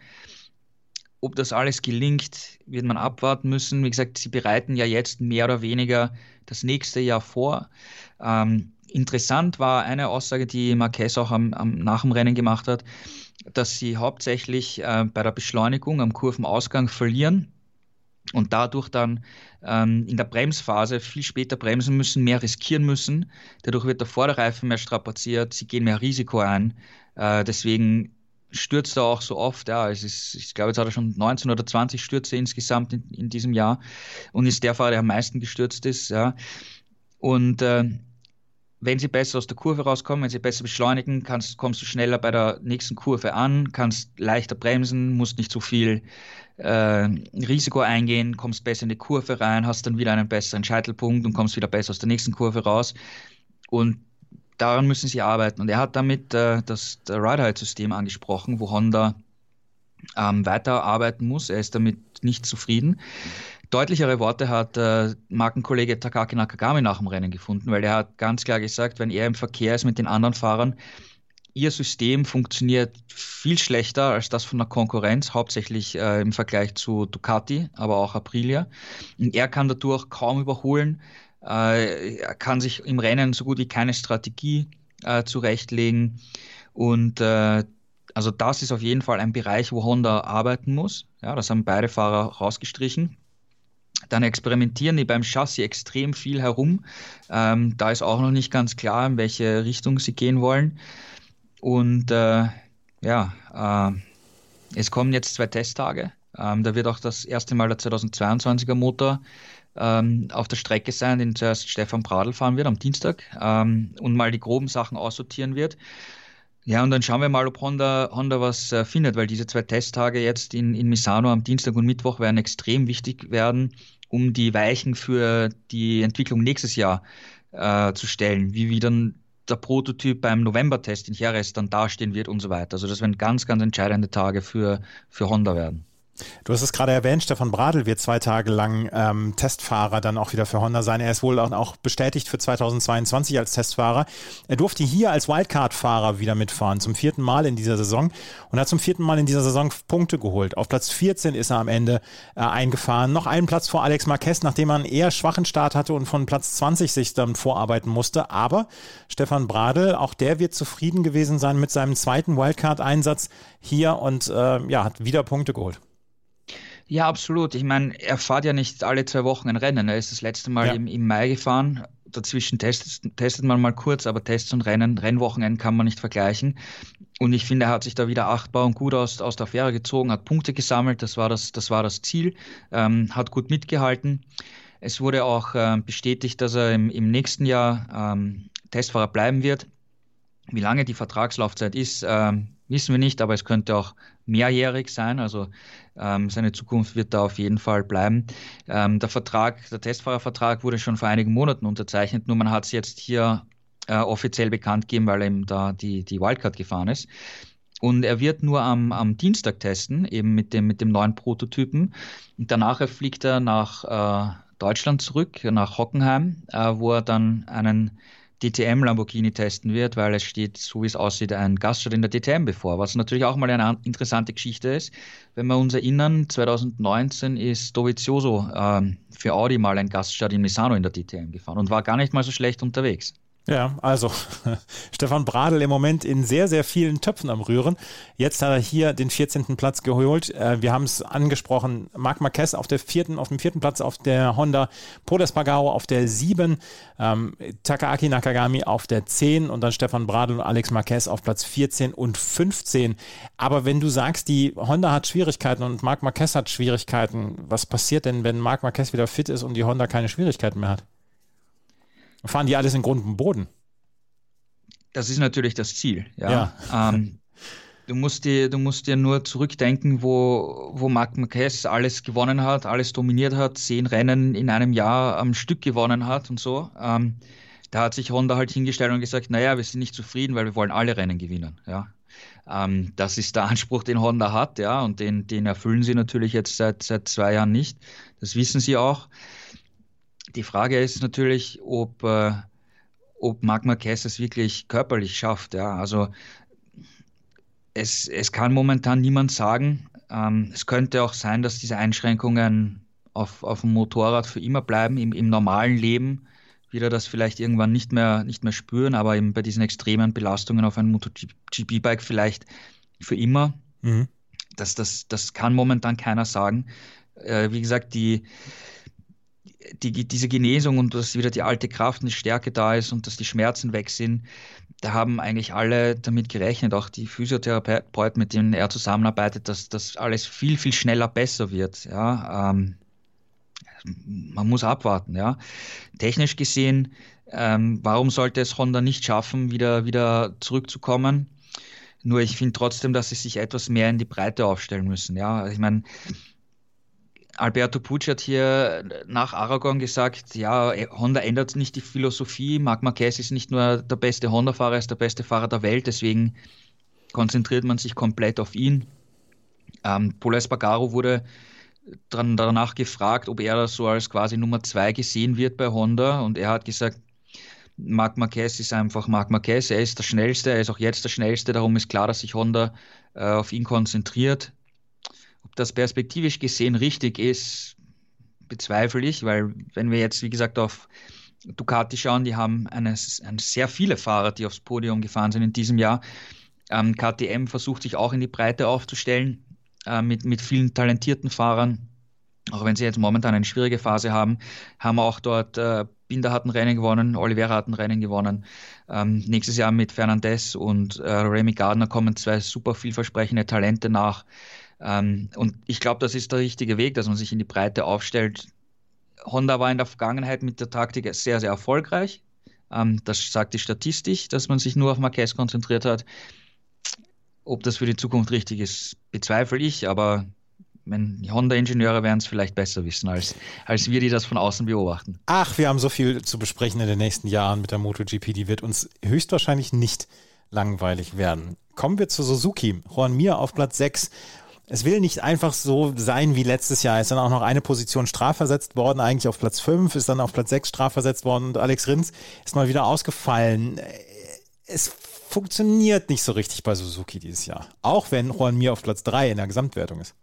Ob das alles gelingt, wird man abwarten müssen. Wie gesagt, sie bereiten ja jetzt mehr oder weniger das nächste Jahr vor. Ähm, Interessant war eine Aussage, die Marquez auch am, am, nach dem Rennen gemacht hat, dass sie hauptsächlich äh, bei der Beschleunigung am Kurvenausgang verlieren und dadurch dann ähm, in der Bremsphase viel später bremsen müssen, mehr riskieren müssen. Dadurch wird der Vorderreifen mehr strapaziert, sie gehen mehr Risiko ein. Äh, deswegen stürzt er auch so oft. Ja, es ist, ich glaube, jetzt hat er schon 19 oder 20 Stürze insgesamt in, in diesem Jahr und ist der Fahrer, der am meisten gestürzt ist. Ja. Und äh, wenn sie besser aus der Kurve rauskommen, wenn sie besser beschleunigen, kannst, kommst du schneller bei der nächsten Kurve an, kannst leichter bremsen, musst nicht so viel äh, Risiko eingehen, kommst besser in die Kurve rein, hast dann wieder einen besseren Scheitelpunkt und kommst wieder besser aus der nächsten Kurve raus. Und daran müssen sie arbeiten. Und er hat damit äh, das Ride-Height-System angesprochen, wo Honda ähm, weiterarbeiten muss. Er ist damit nicht zufrieden deutlichere Worte hat äh, Markenkollege Takaki Nakagami nach dem Rennen gefunden, weil er hat ganz klar gesagt, wenn er im Verkehr ist mit den anderen Fahrern, ihr System funktioniert viel schlechter als das von der Konkurrenz, hauptsächlich äh, im Vergleich zu Ducati, aber auch Aprilia. Und er kann dadurch kaum überholen. Äh, er kann sich im Rennen so gut wie keine Strategie äh, zurechtlegen. Und äh, also das ist auf jeden Fall ein Bereich, wo Honda arbeiten muss. Ja, das haben beide Fahrer rausgestrichen. Dann experimentieren die beim Chassis extrem viel herum. Ähm, da ist auch noch nicht ganz klar, in welche Richtung sie gehen wollen. Und äh, ja, äh, es kommen jetzt zwei Testtage. Ähm, da wird auch das erste Mal der 2022er Motor ähm, auf der Strecke sein, den zuerst Stefan Pradl fahren wird am Dienstag ähm, und mal die groben Sachen aussortieren wird. Ja, und dann schauen wir mal, ob Honda, Honda was äh, findet, weil diese zwei Testtage jetzt in, in Misano am Dienstag und Mittwoch werden extrem wichtig werden, um die Weichen für die Entwicklung nächstes Jahr äh, zu stellen, wie, wie dann der Prototyp beim November-Test in Jerez dann dastehen wird und so weiter. Also das werden ganz, ganz entscheidende Tage für, für Honda werden. Du hast es gerade erwähnt, Stefan Bradl wird zwei Tage lang ähm, Testfahrer dann auch wieder für Honda sein. Er ist wohl auch bestätigt für 2022 als Testfahrer. Er durfte hier als Wildcard-Fahrer wieder mitfahren, zum vierten Mal in dieser Saison und hat zum vierten Mal in dieser Saison Punkte geholt. Auf Platz 14 ist er am Ende äh, eingefahren. Noch einen Platz vor Alex Marquez, nachdem er einen eher schwachen Start hatte und von Platz 20 sich dann vorarbeiten musste. Aber Stefan Bradl, auch der wird zufrieden gewesen sein mit seinem zweiten Wildcard-Einsatz hier und äh, ja, hat wieder Punkte geholt. Ja, absolut. Ich meine, er fährt ja nicht alle zwei Wochen ein Rennen. Er ist das letzte Mal ja. im, im, Mai gefahren. Dazwischen testet, testet man mal kurz, aber Tests und Rennen, Rennwochenenden kann man nicht vergleichen. Und ich finde, er hat sich da wieder achtbar und gut aus, aus der Affäre gezogen, hat Punkte gesammelt, das war das, das, war das Ziel, ähm, hat gut mitgehalten. Es wurde auch äh, bestätigt, dass er im, im nächsten Jahr ähm, Testfahrer bleiben wird. Wie lange die Vertragslaufzeit ist, ähm, wissen wir nicht, aber es könnte auch mehrjährig sein. Also ähm, seine Zukunft wird da auf jeden Fall bleiben. Ähm, der Vertrag, der Testfahrervertrag wurde schon vor einigen Monaten unterzeichnet, nur man hat es jetzt hier äh, offiziell bekannt gegeben, weil eben da die, die Wildcard gefahren ist. Und er wird nur am, am Dienstag testen, eben mit dem, mit dem neuen Prototypen. Und danach fliegt er nach äh, Deutschland zurück, nach Hockenheim, äh, wo er dann einen DTM Lamborghini testen wird, weil es steht, so wie es aussieht, ein Gaststart in der DTM bevor, was natürlich auch mal eine interessante Geschichte ist. Wenn wir uns erinnern, 2019 ist Dovizioso ähm, für Audi mal ein Gaststart in Misano in der DTM gefahren und war gar nicht mal so schlecht unterwegs. Ja, also Stefan Bradl im Moment in sehr, sehr vielen Töpfen am Rühren. Jetzt hat er hier den 14. Platz geholt. Äh, wir haben es angesprochen, Marc Marquez auf, der vierten, auf dem vierten Platz auf der Honda, Podes Pagao auf der 7, ähm, Takaaki Nakagami auf der 10 und dann Stefan Bradl und Alex Marquez auf Platz 14 und 15. Aber wenn du sagst, die Honda hat Schwierigkeiten und Marc Marquez hat Schwierigkeiten, was passiert denn, wenn Marc Marquez wieder fit ist und die Honda keine Schwierigkeiten mehr hat? Fahren die alles in Grund und Boden. Das ist natürlich das Ziel. Ja. ja. Ähm, du, musst dir, du musst dir nur zurückdenken, wo, wo Marc Marquez alles gewonnen hat, alles dominiert hat, zehn Rennen in einem Jahr am Stück gewonnen hat und so. Ähm, da hat sich Honda halt hingestellt und gesagt, naja, wir sind nicht zufrieden, weil wir wollen alle Rennen gewinnen. Ja. Ähm, das ist der Anspruch, den Honda hat, ja, und den, den erfüllen sie natürlich jetzt seit, seit zwei Jahren nicht. Das wissen sie auch. Die Frage ist natürlich, ob, äh, ob Marc Marquez es wirklich körperlich schafft. Ja. Also es, es kann momentan niemand sagen. Ähm, es könnte auch sein, dass diese Einschränkungen auf, auf dem Motorrad für immer bleiben, im, im normalen Leben wieder das vielleicht irgendwann nicht mehr, nicht mehr spüren, aber eben bei diesen extremen Belastungen auf einem MotoGP-Bike vielleicht für immer. Mhm. Das, das, das kann momentan keiner sagen. Äh, wie gesagt, die, die, diese Genesung und dass wieder die alte Kraft und die Stärke da ist und dass die Schmerzen weg sind, da haben eigentlich alle damit gerechnet, auch die Physiotherapeuten, mit denen er zusammenarbeitet, dass das alles viel, viel schneller besser wird. Ja, ähm, man muss abwarten. Ja. Technisch gesehen, ähm, warum sollte es Honda nicht schaffen, wieder, wieder zurückzukommen? Nur ich finde trotzdem, dass sie sich etwas mehr in die Breite aufstellen müssen. Ja, ich meine, Alberto Pucci hat hier nach Aragon gesagt, ja, Honda ändert nicht die Philosophie. Marc Marquez ist nicht nur der beste Honda-Fahrer, er ist der beste Fahrer der Welt. Deswegen konzentriert man sich komplett auf ihn. Ähm, Paul Espargaro wurde dann danach gefragt, ob er so als quasi Nummer zwei gesehen wird bei Honda und er hat gesagt, Marc Marquez ist einfach Marc Marquez, er ist der Schnellste, er ist auch jetzt der Schnellste, darum ist klar, dass sich Honda äh, auf ihn konzentriert. Ob das perspektivisch gesehen richtig ist, bezweifle ich, weil wenn wir jetzt, wie gesagt, auf Ducati schauen, die haben eine, eine sehr viele Fahrer, die aufs Podium gefahren sind in diesem Jahr. Ähm, KTM versucht sich auch in die Breite aufzustellen äh, mit, mit vielen talentierten Fahrern. Auch wenn sie jetzt momentan eine schwierige Phase haben, haben auch dort äh, Binder hat ein Rennen gewonnen, Oliveira hat ein Rennen gewonnen. Ähm, nächstes Jahr mit Fernandez und äh, Remy Gardner kommen zwei super vielversprechende Talente nach. Ähm, und ich glaube, das ist der richtige Weg, dass man sich in die Breite aufstellt. Honda war in der Vergangenheit mit der Taktik sehr, sehr erfolgreich. Ähm, das sagt die Statistik, dass man sich nur auf Marquez konzentriert hat. Ob das für die Zukunft richtig ist, bezweifle ich, aber die Honda-Ingenieure werden es vielleicht besser wissen als, als wir, die das von außen beobachten. Ach, wir haben so viel zu besprechen in den nächsten Jahren mit der MotoGP, die wird uns höchstwahrscheinlich nicht langweilig werden. Kommen wir zu Suzuki. Juan Mir auf Platz 6. Es will nicht einfach so sein wie letztes Jahr. Ist dann auch noch eine Position strafversetzt worden, eigentlich auf Platz 5, ist dann auf Platz 6 strafversetzt worden und Alex Rins ist mal wieder ausgefallen. Es funktioniert nicht so richtig bei Suzuki dieses Jahr. Auch wenn Juan Mir auf Platz 3 in der Gesamtwertung ist.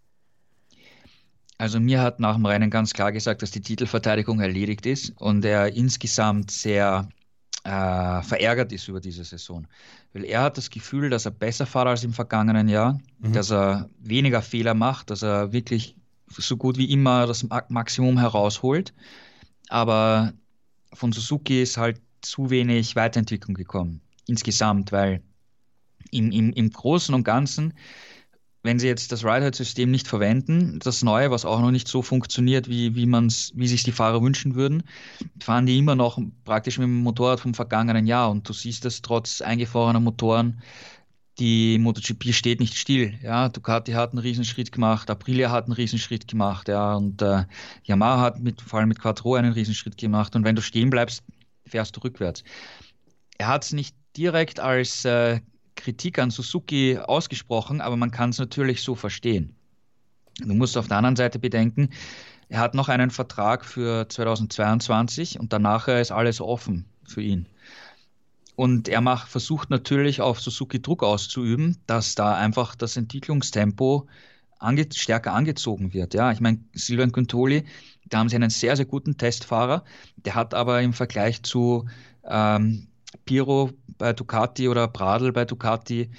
Also mir hat nach dem Rennen ganz klar gesagt, dass die Titelverteidigung erledigt ist und er insgesamt sehr äh, verärgert ist über diese Saison. Weil er hat das Gefühl, dass er besser fährt als im vergangenen Jahr, mhm. dass er weniger Fehler macht, dass er wirklich so gut wie immer das Maximum herausholt. Aber von Suzuki ist halt zu wenig Weiterentwicklung gekommen, insgesamt, weil im, im, im Großen und Ganzen wenn sie jetzt das Ride-System nicht verwenden, das neue, was auch noch nicht so funktioniert, wie, wie, man's, wie sich die Fahrer wünschen würden, fahren die immer noch praktisch mit dem Motorrad vom vergangenen Jahr. Und du siehst es trotz eingefrorener Motoren, die MotoGP steht nicht still. Ja, Ducati hat einen Riesenschritt gemacht, Aprilia hat einen Riesenschritt gemacht, ja, und äh, Yamaha hat mit, vor allem mit Quattro einen Riesenschritt gemacht. Und wenn du stehen bleibst, fährst du rückwärts. Er hat es nicht direkt als äh, Kritik an Suzuki ausgesprochen, aber man kann es natürlich so verstehen. Du musst auf der anderen Seite bedenken, er hat noch einen Vertrag für 2022 und danach ist alles offen für ihn. Und er macht, versucht natürlich auf Suzuki Druck auszuüben, dass da einfach das Entwicklungstempo ange, stärker angezogen wird. Ja, ich meine, Silvan Quintoli, da haben sie einen sehr, sehr guten Testfahrer. Der hat aber im Vergleich zu ähm, Piro bei Ducati oder Pradl bei Ducati,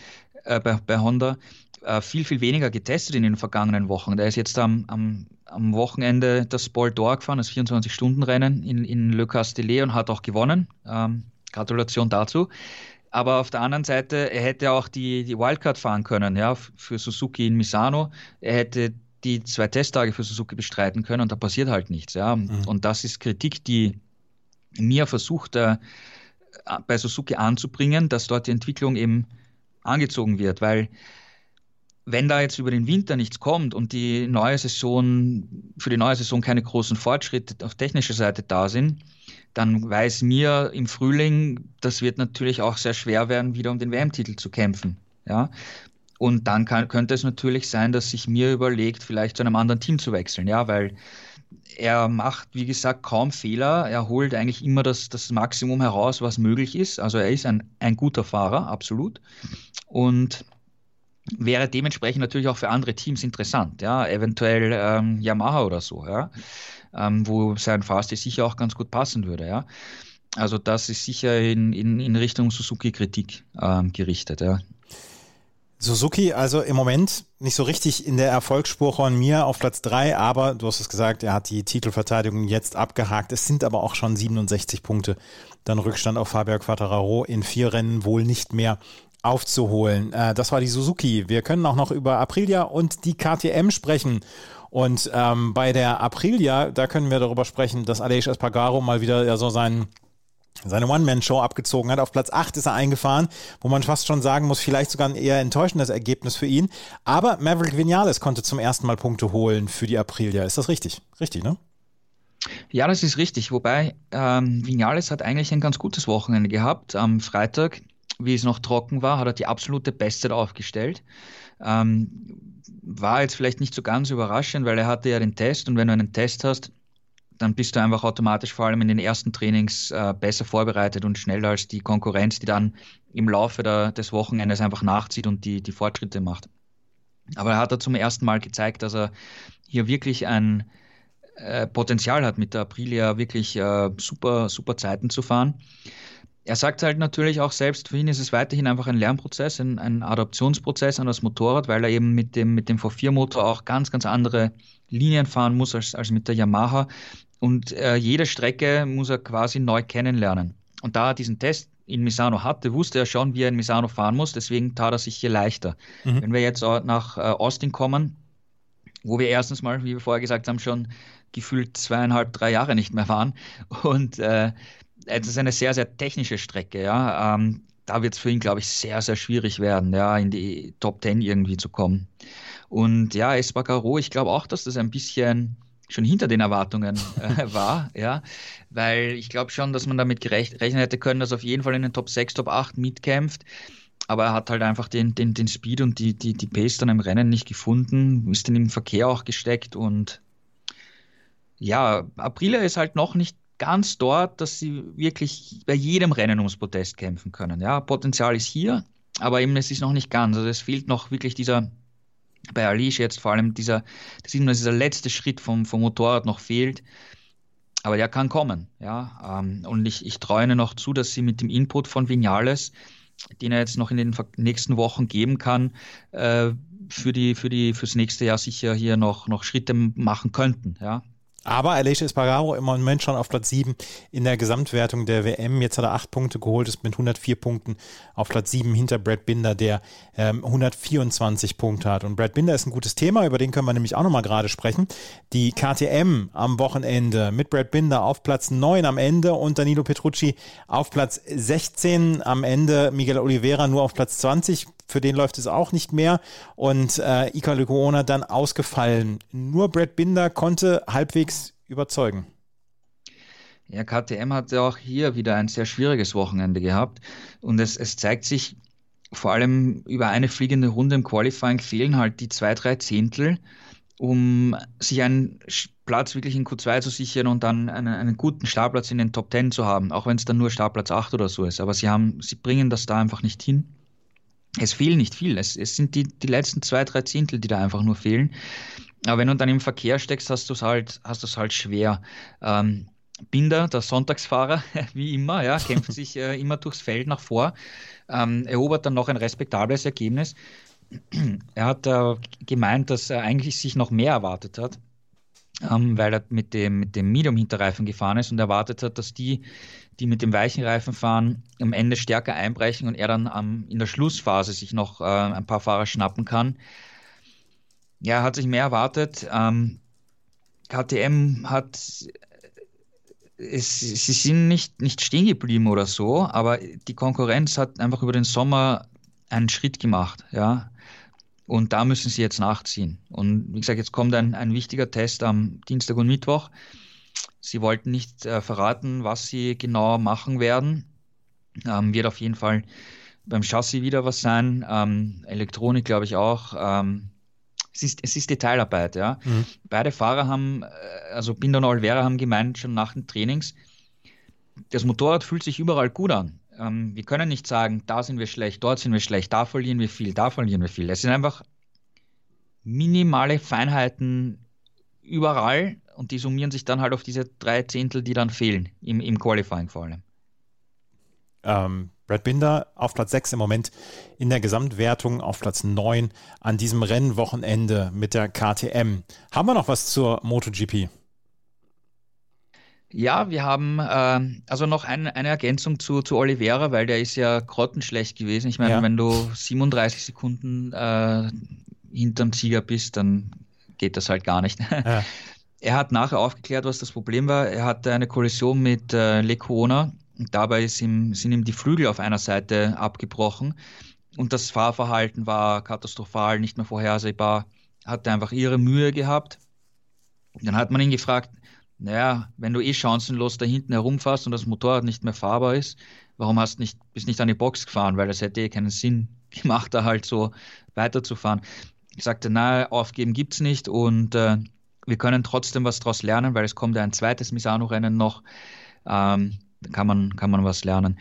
äh, bei, bei Honda, äh, viel, viel weniger getestet in den vergangenen Wochen. Der ist jetzt am, am, am Wochenende das Ball d'Or gefahren, das 24-Stunden-Rennen in, in Le Castellet und hat auch gewonnen. Ähm, Gratulation dazu. Aber auf der anderen Seite, er hätte auch die, die Wildcard fahren können, ja, für Suzuki in Misano. Er hätte die zwei Testtage für Suzuki bestreiten können und da passiert halt nichts, ja. Mhm. Und das ist Kritik, die mir versucht, äh, bei Suzuki anzubringen, dass dort die Entwicklung eben angezogen wird, weil wenn da jetzt über den Winter nichts kommt und die neue Saison, für die neue Saison keine großen Fortschritte auf technischer Seite da sind, dann weiß mir im Frühling, das wird natürlich auch sehr schwer werden, wieder um den WM-Titel zu kämpfen. Ja? Und dann kann, könnte es natürlich sein, dass sich mir überlegt, vielleicht zu einem anderen Team zu wechseln, ja, weil er macht, wie gesagt, kaum Fehler. Er holt eigentlich immer das, das Maximum heraus, was möglich ist. Also er ist ein, ein guter Fahrer, absolut. Und wäre dementsprechend natürlich auch für andere Teams interessant, ja, eventuell ähm, Yamaha oder so, ja, ähm, wo sein Fahrstil sicher auch ganz gut passen würde, ja. Also das ist sicher in, in, in Richtung Suzuki-Kritik ähm, gerichtet, ja. Suzuki also im Moment nicht so richtig in der Erfolgsspur von mir auf Platz drei, aber du hast es gesagt, er hat die Titelverteidigung jetzt abgehakt. Es sind aber auch schon 67 Punkte. Dann Rückstand auf Fabio Quattararo in vier Rennen wohl nicht mehr aufzuholen. Äh, das war die Suzuki. Wir können auch noch über Aprilia und die KTM sprechen. Und ähm, bei der Aprilia, da können wir darüber sprechen, dass Aleix Espargaro mal wieder ja so seinen seine One-Man-Show abgezogen hat. Auf Platz 8 ist er eingefahren, wo man fast schon sagen muss, vielleicht sogar ein eher enttäuschendes Ergebnis für ihn. Aber Maverick Vinales konnte zum ersten Mal Punkte holen für die Aprilia. Ist das richtig? Richtig, ne? Ja, das ist richtig. Wobei ähm, Vinales hat eigentlich ein ganz gutes Wochenende gehabt. Am Freitag wie es noch trocken war, hat er die absolute Bestzeit aufgestellt. Ähm, war jetzt vielleicht nicht so ganz überraschend, weil er hatte ja den Test und wenn du einen Test hast, dann bist du einfach automatisch vor allem in den ersten Trainings äh, besser vorbereitet und schneller als die Konkurrenz, die dann im Laufe der, des Wochenendes einfach nachzieht und die, die Fortschritte macht. Aber er hat da zum ersten Mal gezeigt, dass er hier wirklich ein äh, Potenzial hat, mit der Aprilia wirklich äh, super, super Zeiten zu fahren er sagt halt natürlich auch selbst, für ihn ist es weiterhin einfach ein Lernprozess, ein, ein Adaptionsprozess an das Motorrad, weil er eben mit dem, mit dem V4-Motor auch ganz, ganz andere Linien fahren muss als, als mit der Yamaha. Und äh, jede Strecke muss er quasi neu kennenlernen. Und da er diesen Test in Misano hatte, wusste er schon, wie er in Misano fahren muss, deswegen tat er sich hier leichter. Mhm. Wenn wir jetzt nach äh, Austin kommen, wo wir erstens mal, wie wir vorher gesagt haben, schon gefühlt zweieinhalb, drei Jahre nicht mehr waren und äh, es ist eine sehr, sehr technische Strecke, ja. Ähm, da wird es für ihn, glaube ich, sehr, sehr schwierig werden, ja, in die Top 10 irgendwie zu kommen. Und ja, Espargaro, ich glaube auch, dass das ein bisschen schon hinter den Erwartungen äh, war, ja, weil ich glaube schon, dass man damit gerechnet hätte können, dass er auf jeden Fall in den Top 6, Top 8 mitkämpft. Aber er hat halt einfach den, den, den Speed und die, die, die Pace dann im Rennen nicht gefunden, ist dann im Verkehr auch gesteckt und ja, Aprilia ist halt noch nicht ganz dort, dass sie wirklich bei jedem Rennen ums Podest kämpfen können. Ja, Potenzial ist hier, aber eben es ist noch nicht ganz. Also es fehlt noch wirklich dieser, bei Alish jetzt vor allem dieser, das ist dieser letzte Schritt vom, vom Motorrad noch fehlt. Aber der kann kommen, ja. Ähm, und ich, ich traue ihnen noch zu, dass sie mit dem Input von Vinales, den er jetzt noch in den nächsten Wochen geben kann, äh, für die, für die, fürs nächste Jahr sicher hier noch, noch Schritte machen könnten, ja. Aber Aleix Espargaro im Moment schon auf Platz 7 in der Gesamtwertung der WM. Jetzt hat er 8 Punkte geholt, ist mit 104 Punkten auf Platz 7 hinter Brad Binder, der ähm, 124 Punkte hat. Und Brad Binder ist ein gutes Thema, über den können wir nämlich auch nochmal gerade sprechen. Die KTM am Wochenende mit Brad Binder auf Platz 9 am Ende und Danilo Petrucci auf Platz 16 am Ende. Miguel Oliveira nur auf Platz 20 für den läuft es auch nicht mehr. Und äh, Ika Lecuona dann ausgefallen. Nur Brad Binder konnte halbwegs überzeugen. Ja, KTM hatte auch hier wieder ein sehr schwieriges Wochenende gehabt. Und es, es zeigt sich vor allem über eine fliegende Runde im Qualifying fehlen halt die zwei, drei Zehntel, um sich einen Platz wirklich in Q2 zu sichern und dann einen, einen guten Startplatz in den Top 10 zu haben, auch wenn es dann nur Startplatz 8 oder so ist. Aber sie haben, sie bringen das da einfach nicht hin es fehlt nicht viel. Es, es sind die, die letzten zwei, drei Zehntel, die da einfach nur fehlen. Aber wenn du dann im Verkehr steckst, hast du es halt, hast du es halt schwer. Ähm, Binder, der Sonntagsfahrer, wie immer, ja, kämpft sich äh, immer durchs Feld nach vor, ähm, erobert dann noch ein respektables Ergebnis. er hat äh, gemeint, dass er eigentlich sich noch mehr erwartet hat, ähm, weil er mit dem, mit dem Medium-Hinterreifen gefahren ist und erwartet hat, dass die die mit dem weichen Reifen fahren, am Ende stärker einbrechen und er dann ähm, in der Schlussphase sich noch äh, ein paar Fahrer schnappen kann. Ja, hat sich mehr erwartet. Ähm, KTM hat es, sie sind nicht, nicht stehen geblieben oder so, aber die Konkurrenz hat einfach über den Sommer einen Schritt gemacht, ja. Und da müssen sie jetzt nachziehen. Und wie gesagt, jetzt kommt ein, ein wichtiger Test am Dienstag und Mittwoch. Sie wollten nicht äh, verraten, was sie genau machen werden. Ähm, wird auf jeden Fall beim Chassis wieder was sein. Ähm, Elektronik, glaube ich, auch. Ähm, es, ist, es ist Detailarbeit, ja. Mhm. Beide Fahrer haben, äh, also Binder und Olvera haben gemeint, schon nach den Trainings, das Motorrad fühlt sich überall gut an. Ähm, wir können nicht sagen, da sind wir schlecht, dort sind wir schlecht, da verlieren wir viel, da verlieren wir viel. Es sind einfach minimale Feinheiten überall und die summieren sich dann halt auf diese drei Zehntel, die dann fehlen, im, im Qualifying vor allem. Ähm, Brad Binder auf Platz 6 im Moment in der Gesamtwertung, auf Platz 9 an diesem Rennwochenende mit der KTM. Haben wir noch was zur MotoGP? Ja, wir haben äh, also noch ein, eine Ergänzung zu, zu Oliveira, weil der ist ja grottenschlecht gewesen. Ich meine, ja. wenn du 37 Sekunden äh, hinterm Sieger bist, dann geht das halt gar nicht. Ja. Er hat nachher aufgeklärt, was das Problem war. Er hatte eine Kollision mit äh, Lecona dabei ihm, sind ihm die Flügel auf einer Seite abgebrochen und das Fahrverhalten war katastrophal, nicht mehr vorhersehbar, hatte einfach ihre Mühe gehabt. Dann hat man ihn gefragt, naja, wenn du eh chancenlos da hinten herumfährst und das Motorrad nicht mehr fahrbar ist, warum hast nicht, bist nicht an die Box gefahren? Weil das hätte eh keinen Sinn gemacht, da halt so weiterzufahren. Ich sagte, na, aufgeben gibt's nicht und äh, wir können trotzdem was daraus lernen, weil es kommt ja ein zweites Misano-Rennen noch. Ähm, kann man, kann man was lernen.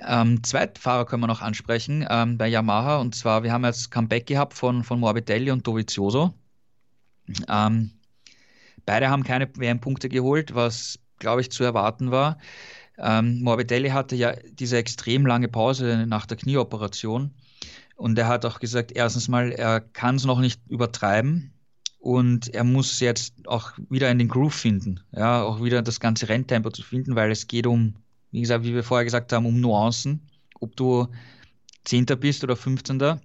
Ähm, Zweitfahrer können wir noch ansprechen ähm, bei Yamaha und zwar, wir haben jetzt Comeback gehabt von, von Morbidelli und Dovizioso. Ähm, beide haben keine WM-Punkte geholt, was glaube ich zu erwarten war. Ähm, Morbidelli hatte ja diese extrem lange Pause nach der Knieoperation und er hat auch gesagt, erstens mal, er kann es noch nicht übertreiben und er muss jetzt auch wieder in den Groove finden, ja, auch wieder das ganze Renntempo zu finden, weil es geht um, wie gesagt, wie wir vorher gesagt haben, um Nuancen, ob du Zehnter bist oder 15.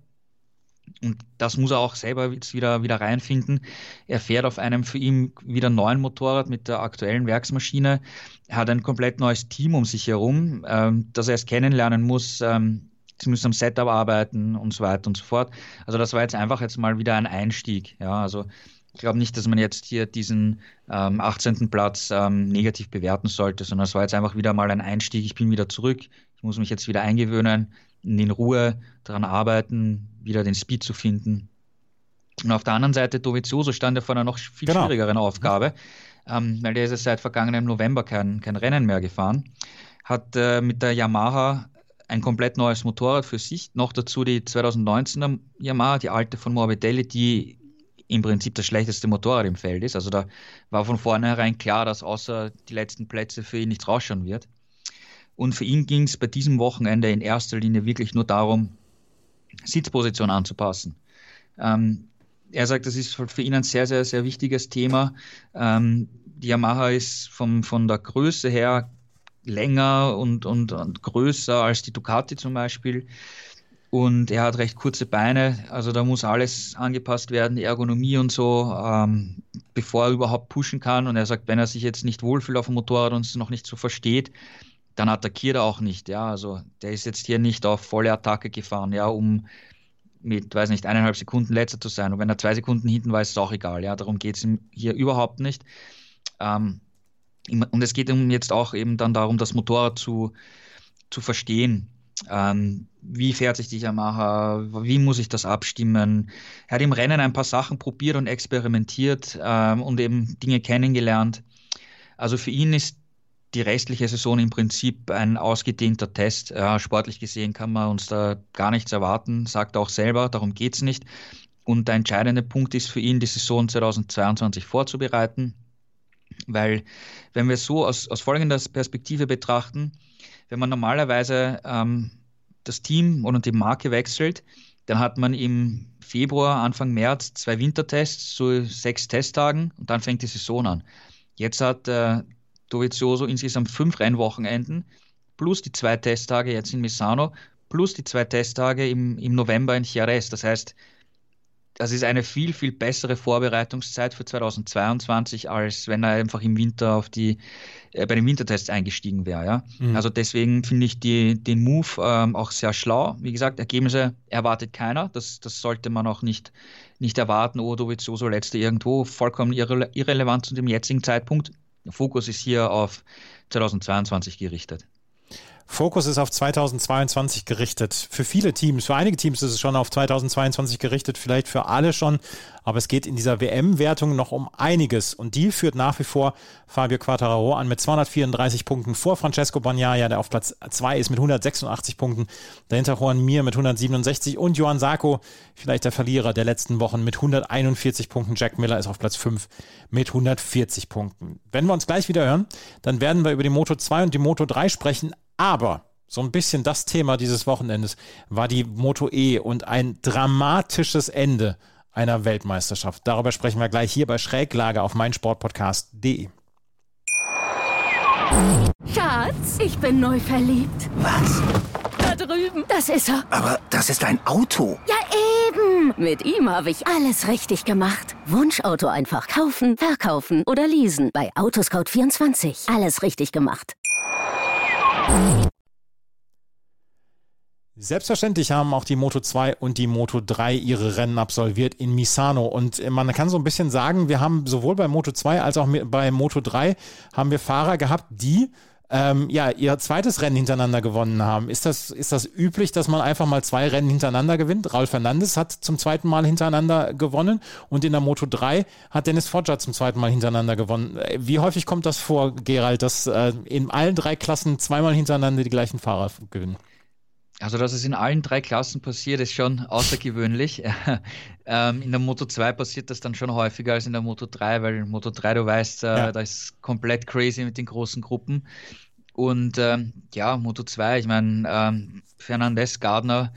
Und das muss er auch selber jetzt wieder, wieder reinfinden. Er fährt auf einem für ihn wieder neuen Motorrad mit der aktuellen Werksmaschine. Er hat ein komplett neues Team um sich herum, ähm, das er erst kennenlernen muss. Ähm, sie müssen am Setup arbeiten und so weiter und so fort. Also das war jetzt einfach jetzt mal wieder ein Einstieg. Ja, also ich glaube nicht, dass man jetzt hier diesen ähm, 18. Platz ähm, negativ bewerten sollte, sondern es war jetzt einfach wieder mal ein Einstieg. Ich bin wieder zurück. Ich muss mich jetzt wieder eingewöhnen, in Ruhe daran arbeiten, wieder den Speed zu finden. Und auf der anderen Seite, Dovizioso stand ja vor einer noch viel genau. schwierigeren Aufgabe, ähm, weil der ist ja seit vergangenem November kein, kein Rennen mehr gefahren. Hat äh, mit der Yamaha ein komplett neues Motorrad für sich. Noch dazu die 2019er Yamaha, die alte von Morbidelli, die im Prinzip das schlechteste Motorrad im Feld ist. Also da war von vornherein klar, dass außer die letzten Plätze für ihn nichts rausschauen wird. Und für ihn ging es bei diesem Wochenende in erster Linie wirklich nur darum, Sitzposition anzupassen. Ähm, er sagt, das ist für ihn ein sehr, sehr, sehr wichtiges Thema. Ähm, die Yamaha ist vom, von der Größe her länger und, und, und größer als die Ducati zum Beispiel. Und er hat recht kurze Beine, also da muss alles angepasst werden, die Ergonomie und so, ähm, bevor er überhaupt pushen kann. Und er sagt, wenn er sich jetzt nicht wohlfühlt auf dem Motorrad und es noch nicht so versteht, dann attackiert er auch nicht. Ja, also der ist jetzt hier nicht auf volle Attacke gefahren, ja, um mit, weiß nicht, eineinhalb Sekunden letzter zu sein. Und wenn er zwei Sekunden hinten war, ist es auch egal. Ja, darum geht es ihm hier überhaupt nicht. Ähm, und es geht jetzt auch eben dann darum, das Motorrad zu, zu verstehen. Ähm, wie fährt sich die Yamaha? Wie muss ich das abstimmen? Er hat im Rennen ein paar Sachen probiert und experimentiert ähm, und eben Dinge kennengelernt. Also für ihn ist die restliche Saison im Prinzip ein ausgedehnter Test. Ja, sportlich gesehen kann man uns da gar nichts erwarten, sagt er auch selber, darum geht es nicht. Und der entscheidende Punkt ist für ihn, die Saison 2022 vorzubereiten. Weil wenn wir so aus, aus folgender Perspektive betrachten, wenn man normalerweise ähm, das Team oder die Marke wechselt, dann hat man im Februar, Anfang März zwei Wintertests, so sechs Testtagen und dann fängt die Saison an. Jetzt hat äh, Dovizioso insgesamt fünf Rennwochenenden plus die zwei Testtage jetzt in Misano plus die zwei Testtage im, im November in Jerez. Das heißt, das ist eine viel, viel bessere Vorbereitungszeit für 2022, als wenn er einfach im Winter auf die, äh, bei den Wintertests eingestiegen wäre. Ja? Mhm. Also deswegen finde ich die, den Move ähm, auch sehr schlau. Wie gesagt, Ergebnisse erwartet keiner. Das, das sollte man auch nicht, nicht erwarten. so letzte irgendwo, vollkommen irre, irrelevant zu dem jetzigen Zeitpunkt. Der Fokus ist hier auf 2022 gerichtet. Fokus ist auf 2022 gerichtet. Für viele Teams, für einige Teams ist es schon auf 2022 gerichtet, vielleicht für alle schon, aber es geht in dieser WM-Wertung noch um einiges und die führt nach wie vor Fabio Quattararo an mit 234 Punkten vor Francesco Bagnaia, der auf Platz 2 ist mit 186 Punkten, dahinter Juan Mir mit 167 und Johann Sarko, vielleicht der Verlierer der letzten Wochen mit 141 Punkten. Jack Miller ist auf Platz 5 mit 140 Punkten. Wenn wir uns gleich wieder hören, dann werden wir über die Moto 2 und die Moto 3 sprechen, aber so ein bisschen das Thema dieses Wochenendes war die Moto E und ein dramatisches Ende einer Weltmeisterschaft. Darüber sprechen wir gleich hier bei Schräglage auf meinsportpodcast.de. Schatz, ich bin neu verliebt. Was? Da drüben. Das ist er. Aber das ist ein Auto. Ja, eben. Mit ihm habe ich alles richtig gemacht. Wunschauto einfach kaufen, verkaufen oder leasen. Bei Autoscout24. Alles richtig gemacht. Selbstverständlich haben auch die Moto 2 und die Moto 3 ihre Rennen absolviert in Misano. Und man kann so ein bisschen sagen, wir haben sowohl bei Moto 2 als auch bei Moto 3 haben wir Fahrer gehabt, die ähm, ja, ihr zweites Rennen hintereinander gewonnen haben. Ist das, ist das üblich, dass man einfach mal zwei Rennen hintereinander gewinnt? Raul Fernandes hat zum zweiten Mal hintereinander gewonnen und in der Moto 3 hat Dennis Foggia zum zweiten Mal hintereinander gewonnen. Wie häufig kommt das vor, Gerald, dass äh, in allen drei Klassen zweimal hintereinander die gleichen Fahrer gewinnen? Also, dass es in allen drei Klassen passiert, ist schon außergewöhnlich. ähm, in der Moto 2 passiert das dann schon häufiger als in der Moto 3, weil in Moto 3, du weißt, äh, ja. da ist komplett crazy mit den großen Gruppen. Und ähm, ja, Moto 2, ich meine, ähm, Fernandez Gardner,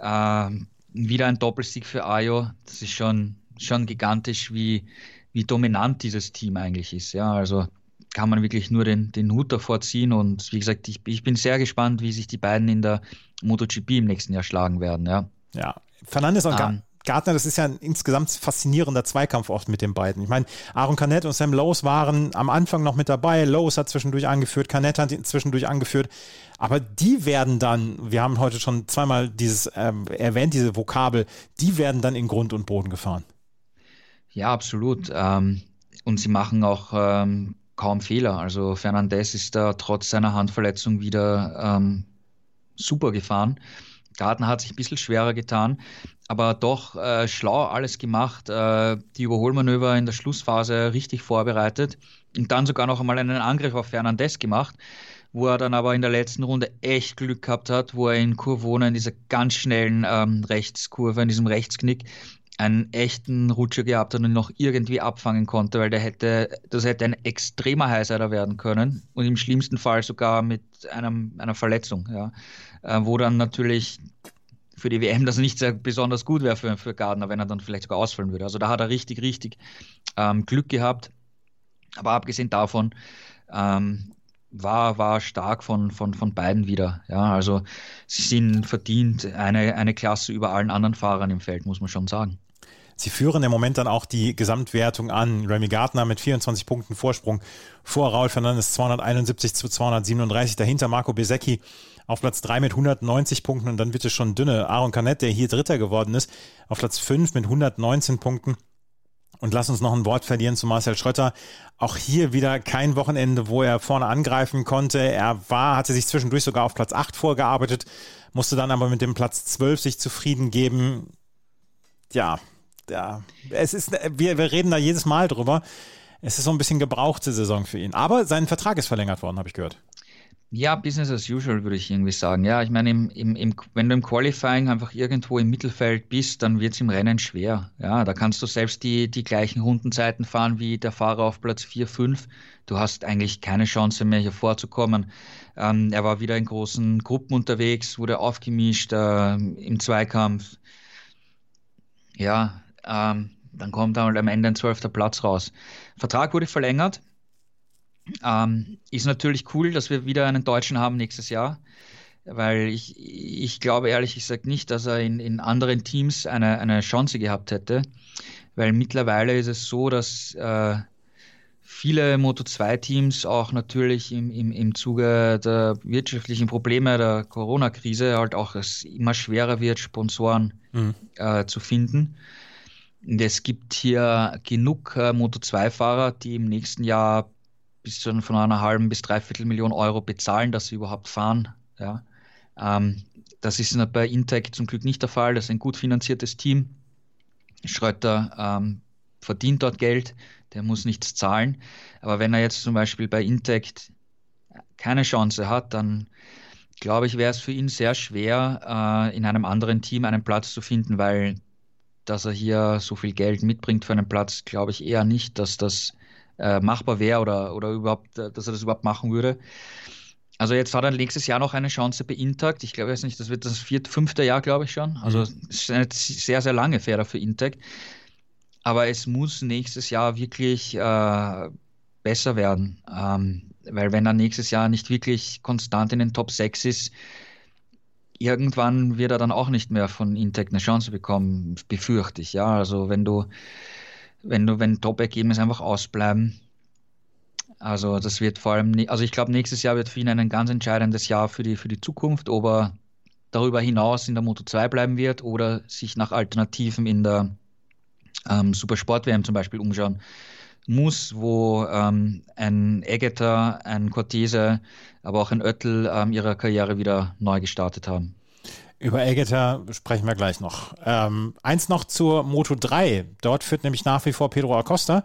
ähm, wieder ein Doppelsieg für Ayo. Das ist schon, schon gigantisch, wie, wie dominant dieses Team eigentlich ist. Ja, also kann man wirklich nur den, den Hut davor ziehen. Und wie gesagt, ich, ich bin sehr gespannt, wie sich die beiden in der MotoGP im nächsten Jahr schlagen werden. Ja, ja. Fernandes und um, Gartner, das ist ja ein insgesamt faszinierender Zweikampf oft mit den beiden. Ich meine, Aaron Canet und Sam Lowe waren am Anfang noch mit dabei. Lowe hat zwischendurch angeführt, Canet hat zwischendurch angeführt. Aber die werden dann, wir haben heute schon zweimal dieses ähm, erwähnt, diese Vokabel, die werden dann in Grund und Boden gefahren. Ja, absolut. Ähm, und sie machen auch ähm, kaum Fehler. Also Fernandez ist da trotz seiner Handverletzung wieder ähm, super gefahren. Gardner hat sich ein bisschen schwerer getan, aber doch äh, schlau alles gemacht, äh, die Überholmanöver in der Schlussphase richtig vorbereitet und dann sogar noch einmal einen Angriff auf Fernandez gemacht, wo er dann aber in der letzten Runde echt Glück gehabt hat, wo er in Kurvona in dieser ganz schnellen ähm, Rechtskurve, in diesem Rechtsknick, einen echten Rutscher gehabt hat und noch irgendwie abfangen konnte, weil der hätte, das hätte ein extremer Highsider werden können und im schlimmsten Fall sogar mit einem, einer Verletzung, ja, äh, wo dann natürlich für die WM das nicht sehr besonders gut wäre für, für Gardner, wenn er dann vielleicht sogar ausfallen würde. Also da hat er richtig, richtig ähm, Glück gehabt. Aber abgesehen davon ähm, war, war stark von, von, von beiden wieder. Ja, also sie sind verdient eine, eine Klasse über allen anderen Fahrern im Feld, muss man schon sagen. Sie führen im Moment dann auch die Gesamtwertung an. Remy Gardner mit 24 Punkten Vorsprung vor Raul Fernandes 271 zu 237. Dahinter Marco Besecchi auf Platz 3 mit 190 Punkten und dann wird es schon dünne. Aaron Canet, der hier Dritter geworden ist, auf Platz 5 mit 119 Punkten. Und lass uns noch ein Wort verlieren zu Marcel Schröter. Auch hier wieder kein Wochenende, wo er vorne angreifen konnte. Er war, hatte sich zwischendurch sogar auf Platz 8 vorgearbeitet, musste dann aber mit dem Platz 12 sich zufrieden geben. Ja, ja, es ist, wir, wir reden da jedes Mal drüber. Es ist so ein bisschen gebrauchte Saison für ihn. Aber sein Vertrag ist verlängert worden, habe ich gehört. Ja, Business as usual, würde ich irgendwie sagen. Ja, ich meine, im, im, im, wenn du im Qualifying einfach irgendwo im Mittelfeld bist, dann wird es im Rennen schwer. Ja, da kannst du selbst die, die gleichen Rundenzeiten fahren wie der Fahrer auf Platz 4, 5. Du hast eigentlich keine Chance mehr, hier vorzukommen. Ähm, er war wieder in großen Gruppen unterwegs, wurde aufgemischt äh, im Zweikampf. Ja, ähm, dann kommt halt am Ende ein zwölfter Platz raus. Vertrag wurde verlängert. Ähm, ist natürlich cool, dass wir wieder einen Deutschen haben nächstes Jahr. weil ich, ich glaube ehrlich gesagt nicht, dass er in, in anderen Teams eine, eine Chance gehabt hätte, weil mittlerweile ist es so, dass äh, viele Moto2-Teams auch natürlich im, im, im Zuge der wirtschaftlichen Probleme der Corona-Krise halt auch es immer schwerer wird, Sponsoren mhm. äh, zu finden. Und es gibt hier genug äh, Moto2-Fahrer, die im nächsten Jahr bis zu von einer halben bis dreiviertel Million Euro bezahlen, dass sie überhaupt fahren. Ja. Ähm, das ist bei Intec zum Glück nicht der Fall. Das ist ein gut finanziertes Team. Schröter ähm, verdient dort Geld, der muss nichts zahlen. Aber wenn er jetzt zum Beispiel bei Intec keine Chance hat, dann glaube ich, wäre es für ihn sehr schwer, äh, in einem anderen Team einen Platz zu finden, weil dass er hier so viel Geld mitbringt für einen Platz, glaube ich eher nicht, dass das äh, machbar wäre oder, oder überhaupt, äh, dass er das überhaupt machen würde. Also jetzt hat er nächstes Jahr noch eine Chance bei Intact. Ich glaube jetzt nicht, das wird das vierte, fünfte Jahr, glaube ich schon. Also mhm. es ist eine sehr, sehr lange Fähre für Intact. Aber es muss nächstes Jahr wirklich äh, besser werden. Ähm, weil wenn er nächstes Jahr nicht wirklich konstant in den Top 6 ist, irgendwann wird er dann auch nicht mehr von Intec eine Chance bekommen, befürchte ich. Ja, also wenn du, wenn du, wenn Top-Ergebnisse einfach ausbleiben, also das wird vor allem, also ich glaube, nächstes Jahr wird für ihn ein ganz entscheidendes Jahr für die, für die Zukunft, ob er darüber hinaus in der Moto 2 bleiben wird oder sich nach Alternativen in der ähm, Supersport-WM zum Beispiel umschauen muss, wo ähm, ein Eggeter, ein Cortese, aber auch ein Oettel ähm, ihre Karriere wieder neu gestartet haben. Über Eggeter sprechen wir gleich noch. Ähm, eins noch zur Moto 3. Dort führt nämlich nach wie vor Pedro Acosta.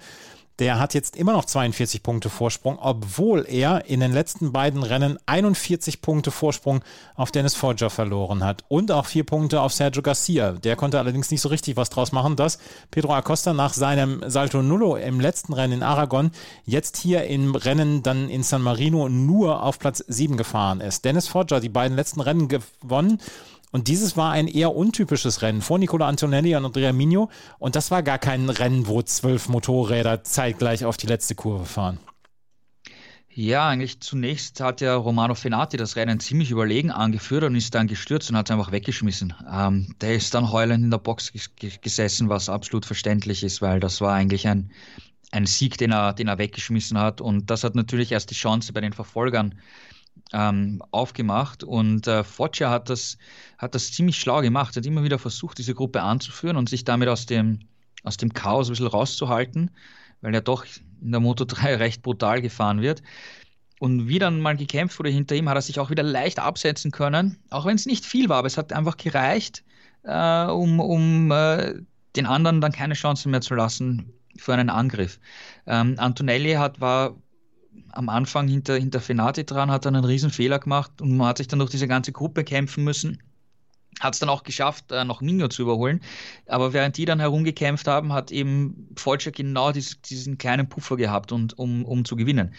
Der hat jetzt immer noch 42 Punkte Vorsprung, obwohl er in den letzten beiden Rennen 41 Punkte Vorsprung auf Dennis Forger verloren hat und auch vier Punkte auf Sergio Garcia. Der konnte allerdings nicht so richtig was draus machen, dass Pedro Acosta nach seinem Salto Nullo im letzten Rennen in Aragon jetzt hier im Rennen dann in San Marino nur auf Platz 7 gefahren ist. Dennis Forger die beiden letzten Rennen gewonnen und dieses war ein eher untypisches Rennen vor Nicola Antonelli und Andrea Migno. Und das war gar kein Rennen, wo zwölf Motorräder zeitgleich auf die letzte Kurve fahren. Ja, eigentlich zunächst hat ja Romano Fenati das Rennen ziemlich überlegen angeführt und ist dann gestürzt und hat es einfach weggeschmissen. Ähm, der ist dann heulend in der Box gesessen, was absolut verständlich ist, weil das war eigentlich ein, ein Sieg, den er, den er weggeschmissen hat. Und das hat natürlich erst die Chance bei den Verfolgern ähm, aufgemacht und äh, Foggia hat das, hat das ziemlich schlau gemacht, hat immer wieder versucht, diese Gruppe anzuführen und sich damit aus dem, aus dem Chaos ein bisschen rauszuhalten, weil er doch in der Moto 3 recht brutal gefahren wird. Und wie dann mal gekämpft wurde hinter ihm, hat er sich auch wieder leicht absetzen können, auch wenn es nicht viel war, aber es hat einfach gereicht, äh, um, um äh, den anderen dann keine Chance mehr zu lassen für einen Angriff. Ähm, Antonelli hat, war am Anfang hinter, hinter Fenati dran, hat dann einen riesen Fehler gemacht und man hat sich dann durch diese ganze Gruppe kämpfen müssen. Hat es dann auch geschafft, äh, noch Mingo zu überholen. Aber während die dann herumgekämpft haben, hat eben Volcher genau dies, diesen kleinen Puffer gehabt, und, um, um zu gewinnen.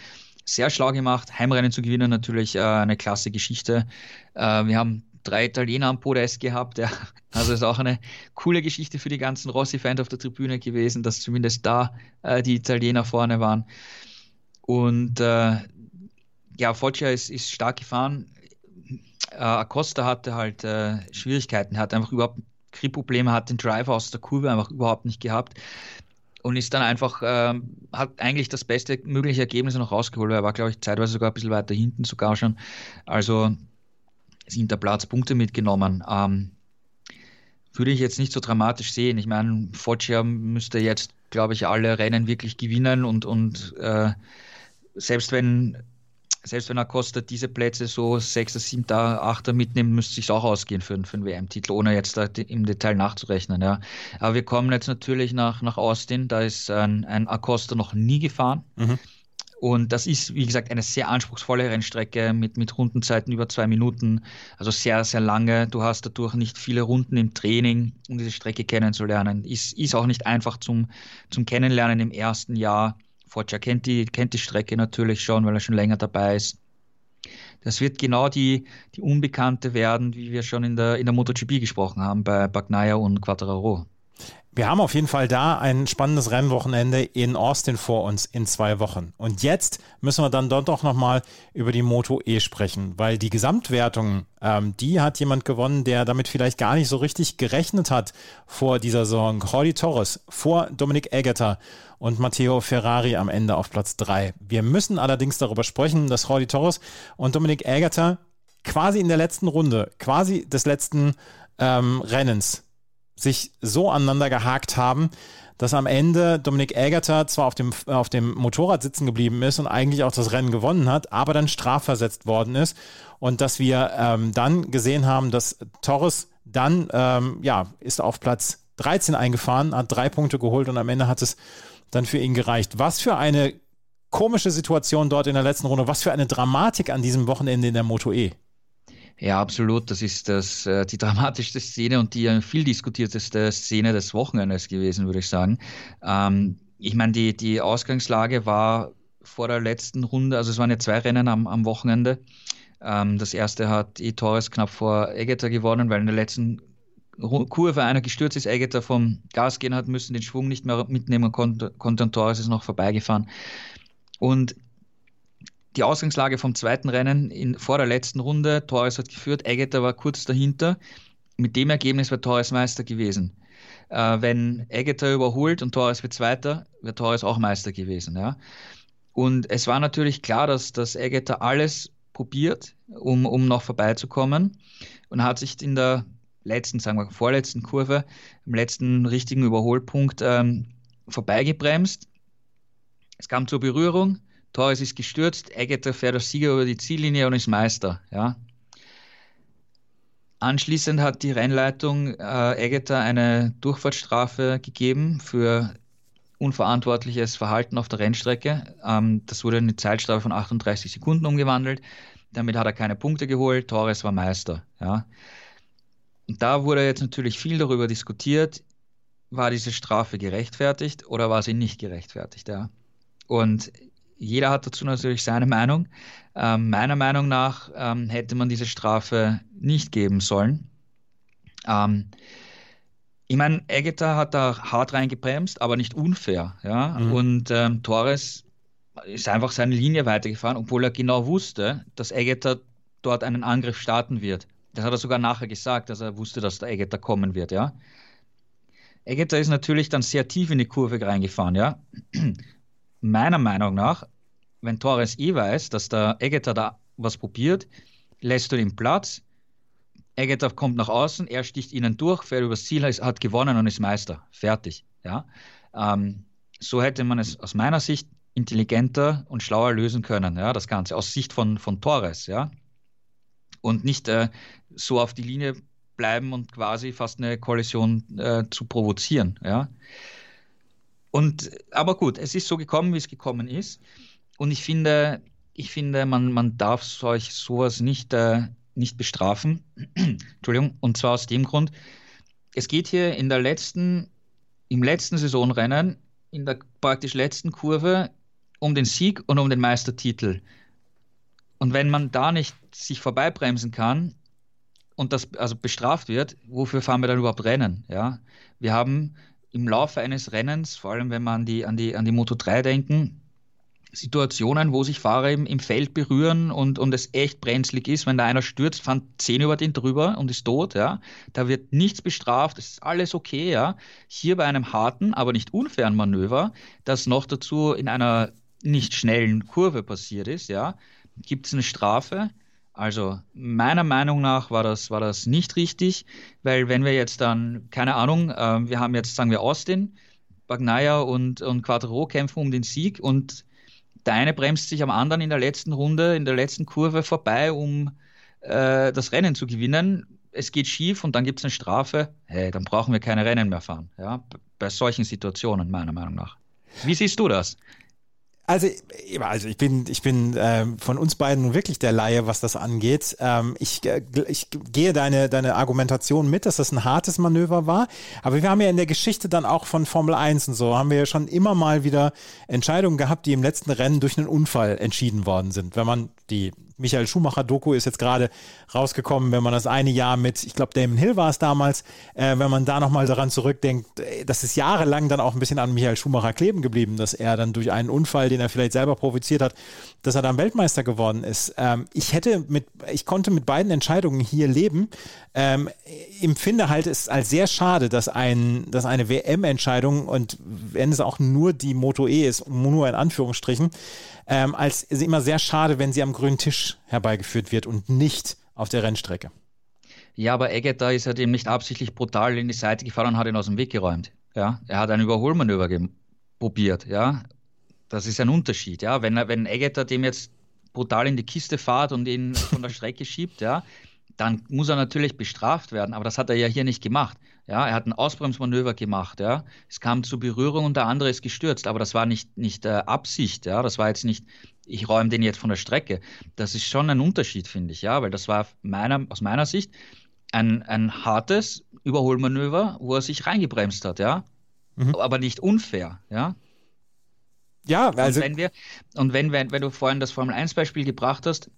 Sehr schlau gemacht. Heimrennen zu gewinnen, natürlich äh, eine klasse Geschichte. Äh, wir haben drei Italiener am Podest gehabt. Ja. Also ist auch eine coole Geschichte für die ganzen Rossi-Fans auf der Tribüne gewesen, dass zumindest da äh, die Italiener vorne waren. Und äh, ja, Foggia ist, ist stark gefahren. Äh, Acosta hatte halt äh, Schwierigkeiten, hat einfach überhaupt Grip-Probleme, hat den Driver aus der Kurve einfach überhaupt nicht gehabt und ist dann einfach, äh, hat eigentlich das beste mögliche Ergebnis noch rausgeholt. Er war, glaube ich, zeitweise sogar ein bisschen weiter hinten sogar schon. Also sind der Platz Punkte mitgenommen. Ähm, würde ich jetzt nicht so dramatisch sehen. Ich meine, Foggia müsste jetzt, glaube ich, alle Rennen wirklich gewinnen und, und äh, selbst wenn selbst wenn Acosta diese Plätze so 6., 7., 8. mitnimmt, müsste es sich auch ausgehen für, für einen WM-Titel, ohne jetzt im Detail nachzurechnen. Ja. Aber wir kommen jetzt natürlich nach, nach Austin, da ist ein, ein Acosta noch nie gefahren. Mhm. Und das ist, wie gesagt, eine sehr anspruchsvolle Rennstrecke mit, mit Rundenzeiten über zwei Minuten. Also sehr, sehr lange. Du hast dadurch nicht viele Runden im Training, um diese Strecke kennenzulernen. Ist, ist auch nicht einfach zum, zum Kennenlernen im ersten Jahr. Foggia kennt die, kennt die Strecke natürlich schon, weil er schon länger dabei ist. Das wird genau die, die Unbekannte werden, wie wir schon in der, in der MotoGP gesprochen haben, bei Bagnaia und Quattararo. Wir haben auf jeden Fall da ein spannendes Rennwochenende in Austin vor uns in zwei Wochen. Und jetzt müssen wir dann dort auch nochmal über die Moto E sprechen, weil die Gesamtwertung, ähm, die hat jemand gewonnen, der damit vielleicht gar nicht so richtig gerechnet hat vor dieser Saison. Jordi Torres vor Dominik Eggeter und Matteo Ferrari am Ende auf Platz drei. Wir müssen allerdings darüber sprechen, dass Jordi Torres und Dominik Eggeter quasi in der letzten Runde, quasi des letzten ähm, Rennens sich so aneinander gehakt haben, dass am Ende Dominik Ägerter zwar auf dem, auf dem Motorrad sitzen geblieben ist und eigentlich auch das Rennen gewonnen hat, aber dann strafversetzt worden ist und dass wir ähm, dann gesehen haben, dass Torres dann, ähm, ja, ist auf Platz 13 eingefahren, hat drei Punkte geholt und am Ende hat es dann für ihn gereicht. Was für eine komische Situation dort in der letzten Runde, was für eine Dramatik an diesem Wochenende in der Moto E. Ja, absolut. Das ist das, äh, die dramatischste Szene und die viel diskutierteste Szene des Wochenendes gewesen, würde ich sagen. Ähm, ich meine, die, die Ausgangslage war vor der letzten Runde, also es waren ja zwei Rennen am, am Wochenende. Ähm, das erste hat E. Torres knapp vor Eggeter gewonnen, weil in der letzten Kurve einer gestürzt ist, Eggeter vom Gas gehen hat müssen, den Schwung nicht mehr mitnehmen konnte, konnte und Torres ist noch vorbeigefahren. Und die Ausgangslage vom zweiten Rennen in, vor der letzten Runde. Torres hat geführt, Eggeter war kurz dahinter. Mit dem Ergebnis wäre Torres Meister gewesen. Äh, wenn Eggeter überholt und Torres wird Zweiter, wäre Torres auch Meister gewesen. Ja? Und es war natürlich klar, dass, dass Eggeter alles probiert, um, um noch vorbeizukommen. Und hat sich in der letzten, sagen wir, vorletzten Kurve, im letzten richtigen Überholpunkt ähm, vorbeigebremst. Es kam zur Berührung. Torres ist gestürzt, Eggeter fährt als Sieger über die Ziellinie und ist Meister. Ja. Anschließend hat die Rennleitung äh, Eggeter eine Durchfahrtsstrafe gegeben für unverantwortliches Verhalten auf der Rennstrecke. Ähm, das wurde in eine Zeitstrafe von 38 Sekunden umgewandelt. Damit hat er keine Punkte geholt. Torres war Meister. Ja. Und da wurde jetzt natürlich viel darüber diskutiert, war diese Strafe gerechtfertigt oder war sie nicht gerechtfertigt. Ja. Und jeder hat dazu natürlich seine Meinung. Ähm, meiner Meinung nach ähm, hätte man diese Strafe nicht geben sollen. Ähm, ich meine, Egeta hat da hart reingebremst, aber nicht unfair. Ja? Mhm. Und ähm, Torres ist einfach seine Linie weitergefahren, obwohl er genau wusste, dass Egeta dort einen Angriff starten wird. Das hat er sogar nachher gesagt, dass er wusste, dass der Egeta kommen wird. Ja? Egeta ist natürlich dann sehr tief in die Kurve reingefahren. Ja? Meiner Meinung nach, wenn Torres eh weiß, dass der Eggeter da was probiert, lässt du ihm Platz. Eggeter kommt nach außen, er sticht ihnen durch, fährt übers Ziel, hat gewonnen und ist Meister. Fertig. Ja? Ähm, so hätte man es aus meiner Sicht intelligenter und schlauer lösen können, ja, das Ganze, aus Sicht von, von Torres, ja. Und nicht äh, so auf die Linie bleiben und quasi fast eine Kollision äh, zu provozieren, ja. Und, aber gut, es ist so gekommen, wie es gekommen ist. Und ich finde, ich finde, man, man darf solch sowas nicht, äh, nicht bestrafen. Entschuldigung. Und zwar aus dem Grund, es geht hier in der letzten, im letzten Saisonrennen, in der praktisch letzten Kurve um den Sieg und um den Meistertitel. Und wenn man da nicht sich vorbeibremsen kann und das also bestraft wird, wofür fahren wir dann überhaupt Rennen? Ja? Wir haben im Laufe eines Rennens, vor allem wenn wir an die, an die, an die Moto 3 denken, Situationen, wo sich Fahrer im, im Feld berühren und, und es echt brenzlig ist. Wenn da einer stürzt, fahren zehn über den drüber und ist tot, ja. Da wird nichts bestraft, es ist alles okay, ja. Hier bei einem harten, aber nicht unfairen Manöver, das noch dazu in einer nicht schnellen Kurve passiert ist, ja, gibt es eine Strafe. Also meiner Meinung nach war das, war das nicht richtig, weil wenn wir jetzt dann, keine Ahnung, äh, wir haben jetzt, sagen wir, Austin, Bagnaia und, und Quattro kämpfen um den Sieg und der eine bremst sich am anderen in der letzten Runde, in der letzten Kurve vorbei, um äh, das Rennen zu gewinnen. Es geht schief und dann gibt es eine Strafe. Hey, dann brauchen wir keine Rennen mehr fahren. Ja? Bei solchen Situationen, meiner Meinung nach. Wie siehst du das? Also, also ich bin, ich bin äh, von uns beiden wirklich der Laie, was das angeht. Ähm, ich, äh, ich gehe deine, deine Argumentation mit, dass das ein hartes Manöver war. Aber wir haben ja in der Geschichte dann auch von Formel 1 und so, haben wir ja schon immer mal wieder Entscheidungen gehabt, die im letzten Rennen durch einen Unfall entschieden worden sind. Wenn man die Michael Schumacher-Doku ist jetzt gerade rausgekommen, wenn man das eine Jahr mit, ich glaube, Damon Hill war es damals, äh, wenn man da nochmal daran zurückdenkt, äh, das ist jahrelang dann auch ein bisschen an Michael Schumacher kleben geblieben, dass er dann durch einen Unfall, den er vielleicht selber provoziert hat, dass er dann Weltmeister geworden ist. Ähm, ich hätte mit, ich konnte mit beiden Entscheidungen hier leben. Ähm, empfinde halt es als sehr schade, dass ein, dass eine WM-Entscheidung und wenn es auch nur die Moto E ist, nur in Anführungsstrichen, ähm, als immer sehr schade, wenn sie am grünen Tisch herbeigeführt wird und nicht auf der Rennstrecke. Ja, aber Eggeter ist halt eben nicht absichtlich brutal in die Seite gefahren und hat ihn aus dem Weg geräumt. Ja, er hat ein Überholmanöver probiert. Ja, das ist ein Unterschied. Ja, wenn wenn Eggeter dem jetzt brutal in die Kiste fahrt und ihn von der Strecke schiebt, ja, dann muss er natürlich bestraft werden. Aber das hat er ja hier nicht gemacht. Ja, er hat ein Ausbremsmanöver gemacht. Ja, es kam zu Berührung und der andere ist gestürzt. Aber das war nicht nicht äh, Absicht. Ja, das war jetzt nicht. Ich räume den jetzt von der Strecke. Das ist schon ein Unterschied, finde ich. Ja, weil das war meiner, aus meiner Sicht ein, ein hartes Überholmanöver, wo er sich reingebremst hat. Ja, mhm. aber nicht unfair. Ja. Ja, also. Und wenn wir, und wenn, wenn, wenn du vorhin das Formel 1 Beispiel gebracht hast,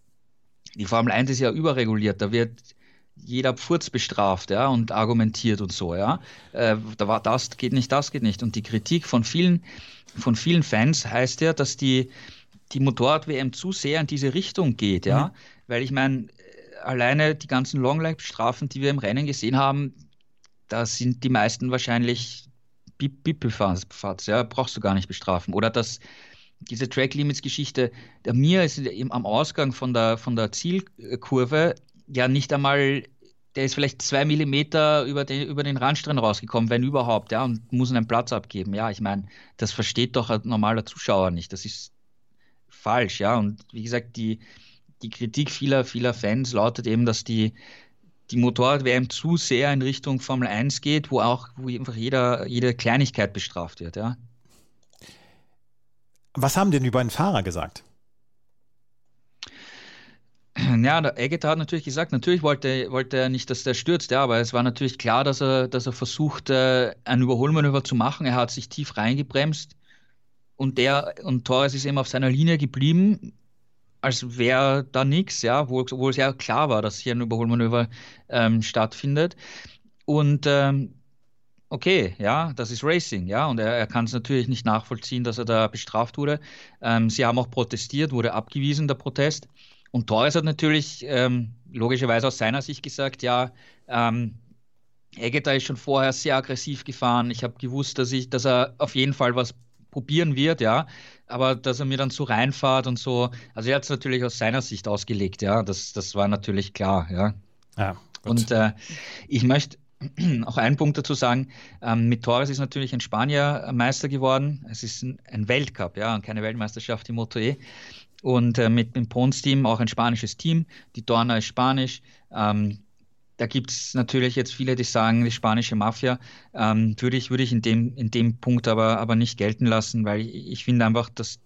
die Formel 1 ist ja überreguliert, da wird jeder Pfurz bestraft, ja, und argumentiert und so, ja. Äh, da war das geht nicht, das geht nicht. Und die Kritik von vielen, von vielen Fans heißt ja, dass die, die Motorrad-WM zu sehr in diese Richtung geht, ja. Mhm. Weil ich meine, alleine die ganzen Longlife-Strafen, die wir im Rennen gesehen haben, da sind die meisten wahrscheinlich Bip-Bip-Fahrt, ja, brauchst du gar nicht bestrafen. Oder das diese Track Limits Geschichte, mir ist am Ausgang von der, von der Zielkurve ja nicht einmal, der ist vielleicht zwei Millimeter über den, über den Randstrand rausgekommen, wenn überhaupt, ja, und muss einen Platz abgeben. Ja, ich meine, das versteht doch ein normaler Zuschauer nicht. Das ist falsch, ja. Und wie gesagt, die, die Kritik vieler, vieler Fans lautet eben, dass die, die Motorrad-WM zu sehr in Richtung Formel 1 geht, wo auch, wo einfach jeder, jede Kleinigkeit bestraft wird, ja. Was haben denn die beiden Fahrer gesagt? Ja, der Egget hat natürlich gesagt, natürlich wollte, wollte er nicht, dass der stürzt, ja, aber es war natürlich klar, dass er, dass er versucht, äh, ein Überholmanöver zu machen. Er hat sich tief reingebremst und der und Torres ist eben auf seiner Linie geblieben, als wäre da nichts, ja, obwohl es ja klar war, dass hier ein Überholmanöver ähm, stattfindet. Und ähm, okay, ja, das ist Racing, ja, und er, er kann es natürlich nicht nachvollziehen, dass er da bestraft wurde. Ähm, sie haben auch protestiert, wurde abgewiesen, der Protest. Und Torres hat natürlich ähm, logischerweise aus seiner Sicht gesagt, ja, ähm, Egeta ist schon vorher sehr aggressiv gefahren. Ich habe gewusst, dass ich, dass er auf jeden Fall was probieren wird, ja, aber dass er mir dann so reinfahrt und so. Also er hat es natürlich aus seiner Sicht ausgelegt, ja, das, das war natürlich klar, ja. Ja. Und äh, ich möchte auch einen Punkt dazu sagen, ähm, mit Torres ist natürlich ein Spanier Meister geworden. Es ist ein, ein Weltcup, ja, und keine Weltmeisterschaft im Moto E. Und äh, mit dem Pons-Team auch ein spanisches Team. Die Dorna ist spanisch. Ähm, da gibt es natürlich jetzt viele, die sagen, die spanische Mafia. Ähm, würde ich, würde ich in, dem, in dem Punkt aber, aber nicht gelten lassen, weil ich, ich finde einfach, dass,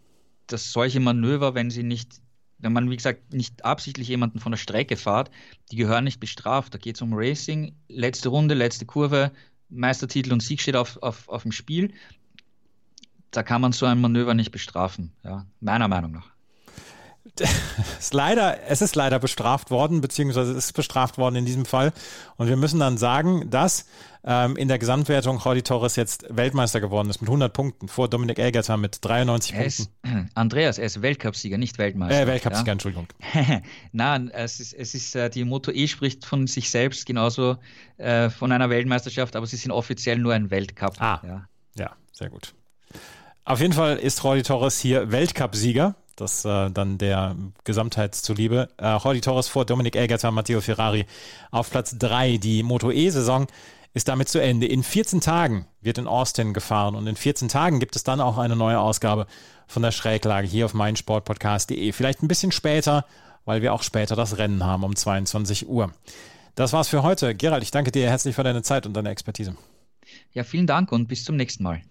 dass solche Manöver, wenn sie nicht wenn man, wie gesagt, nicht absichtlich jemanden von der Strecke fahrt, die gehören nicht bestraft. Da geht es um Racing, letzte Runde, letzte Kurve, Meistertitel und Sieg steht auf, auf, auf dem Spiel. Da kann man so ein Manöver nicht bestrafen, ja, meiner Meinung nach. ist leider, es ist leider bestraft worden, beziehungsweise es ist bestraft worden in diesem Fall. Und wir müssen dann sagen, dass ähm, in der Gesamtwertung Jordi Torres jetzt Weltmeister geworden ist mit 100 Punkten vor Dominik Elgerter mit 93 er Punkten. Ist, Andreas, er ist Weltcupsieger, nicht Weltmeister. Äh, Weltcupsieger, ja? Entschuldigung. Nein, es ist, es ist äh, die Moto E spricht von sich selbst genauso äh, von einer Weltmeisterschaft, aber sie sind offiziell nur ein Weltcup. Ah, ja, ja sehr gut. Auf jeden Fall ist Jordi Torres hier Weltcupsieger das äh, dann der Gesamtheit zuliebe. Äh, Jordi Torres vor Dominik Elgerter, Matteo Ferrari auf Platz 3. Die Moto E-Saison ist damit zu Ende. In 14 Tagen wird in Austin gefahren und in 14 Tagen gibt es dann auch eine neue Ausgabe von der Schräglage hier auf meinsportpodcast.de. Vielleicht ein bisschen später, weil wir auch später das Rennen haben um 22 Uhr. Das war's für heute. Gerald, ich danke dir herzlich für deine Zeit und deine Expertise. Ja, vielen Dank und bis zum nächsten Mal.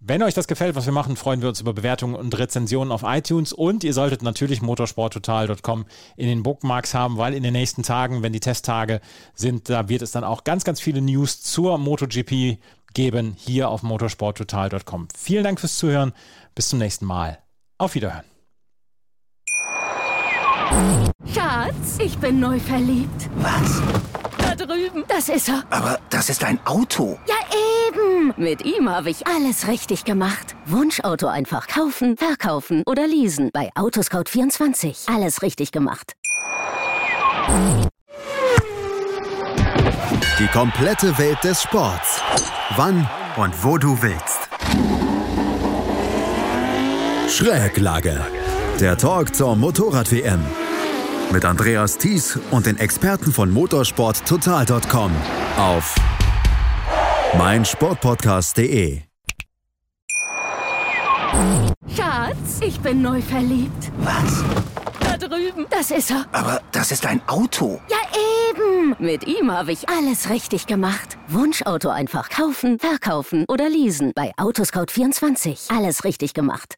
Wenn euch das gefällt, was wir machen, freuen wir uns über Bewertungen und Rezensionen auf iTunes und ihr solltet natürlich motorsporttotal.com in den Bookmarks haben, weil in den nächsten Tagen, wenn die Testtage sind, da wird es dann auch ganz, ganz viele News zur MotoGP geben hier auf motorsporttotal.com. Vielen Dank fürs Zuhören. Bis zum nächsten Mal. Auf Wiederhören. Schatz, ich bin neu verliebt. Was? Drüben. Das ist er. Aber das ist ein Auto. Ja, eben. Mit ihm habe ich alles richtig gemacht. Wunschauto einfach kaufen, verkaufen oder leasen. Bei Autoscout24. Alles richtig gemacht. Die komplette Welt des Sports. Wann und wo du willst. Schräglage. Der Talk zur Motorrad-WM. Mit Andreas Thies und den Experten von motorsporttotal.com auf meinsportpodcast.de. Schatz, ich bin neu verliebt. Was? Da drüben. Das ist er. Aber das ist ein Auto. Ja, eben. Mit ihm habe ich alles richtig gemacht. Wunschauto einfach kaufen, verkaufen oder leasen. Bei Autoscout24. Alles richtig gemacht.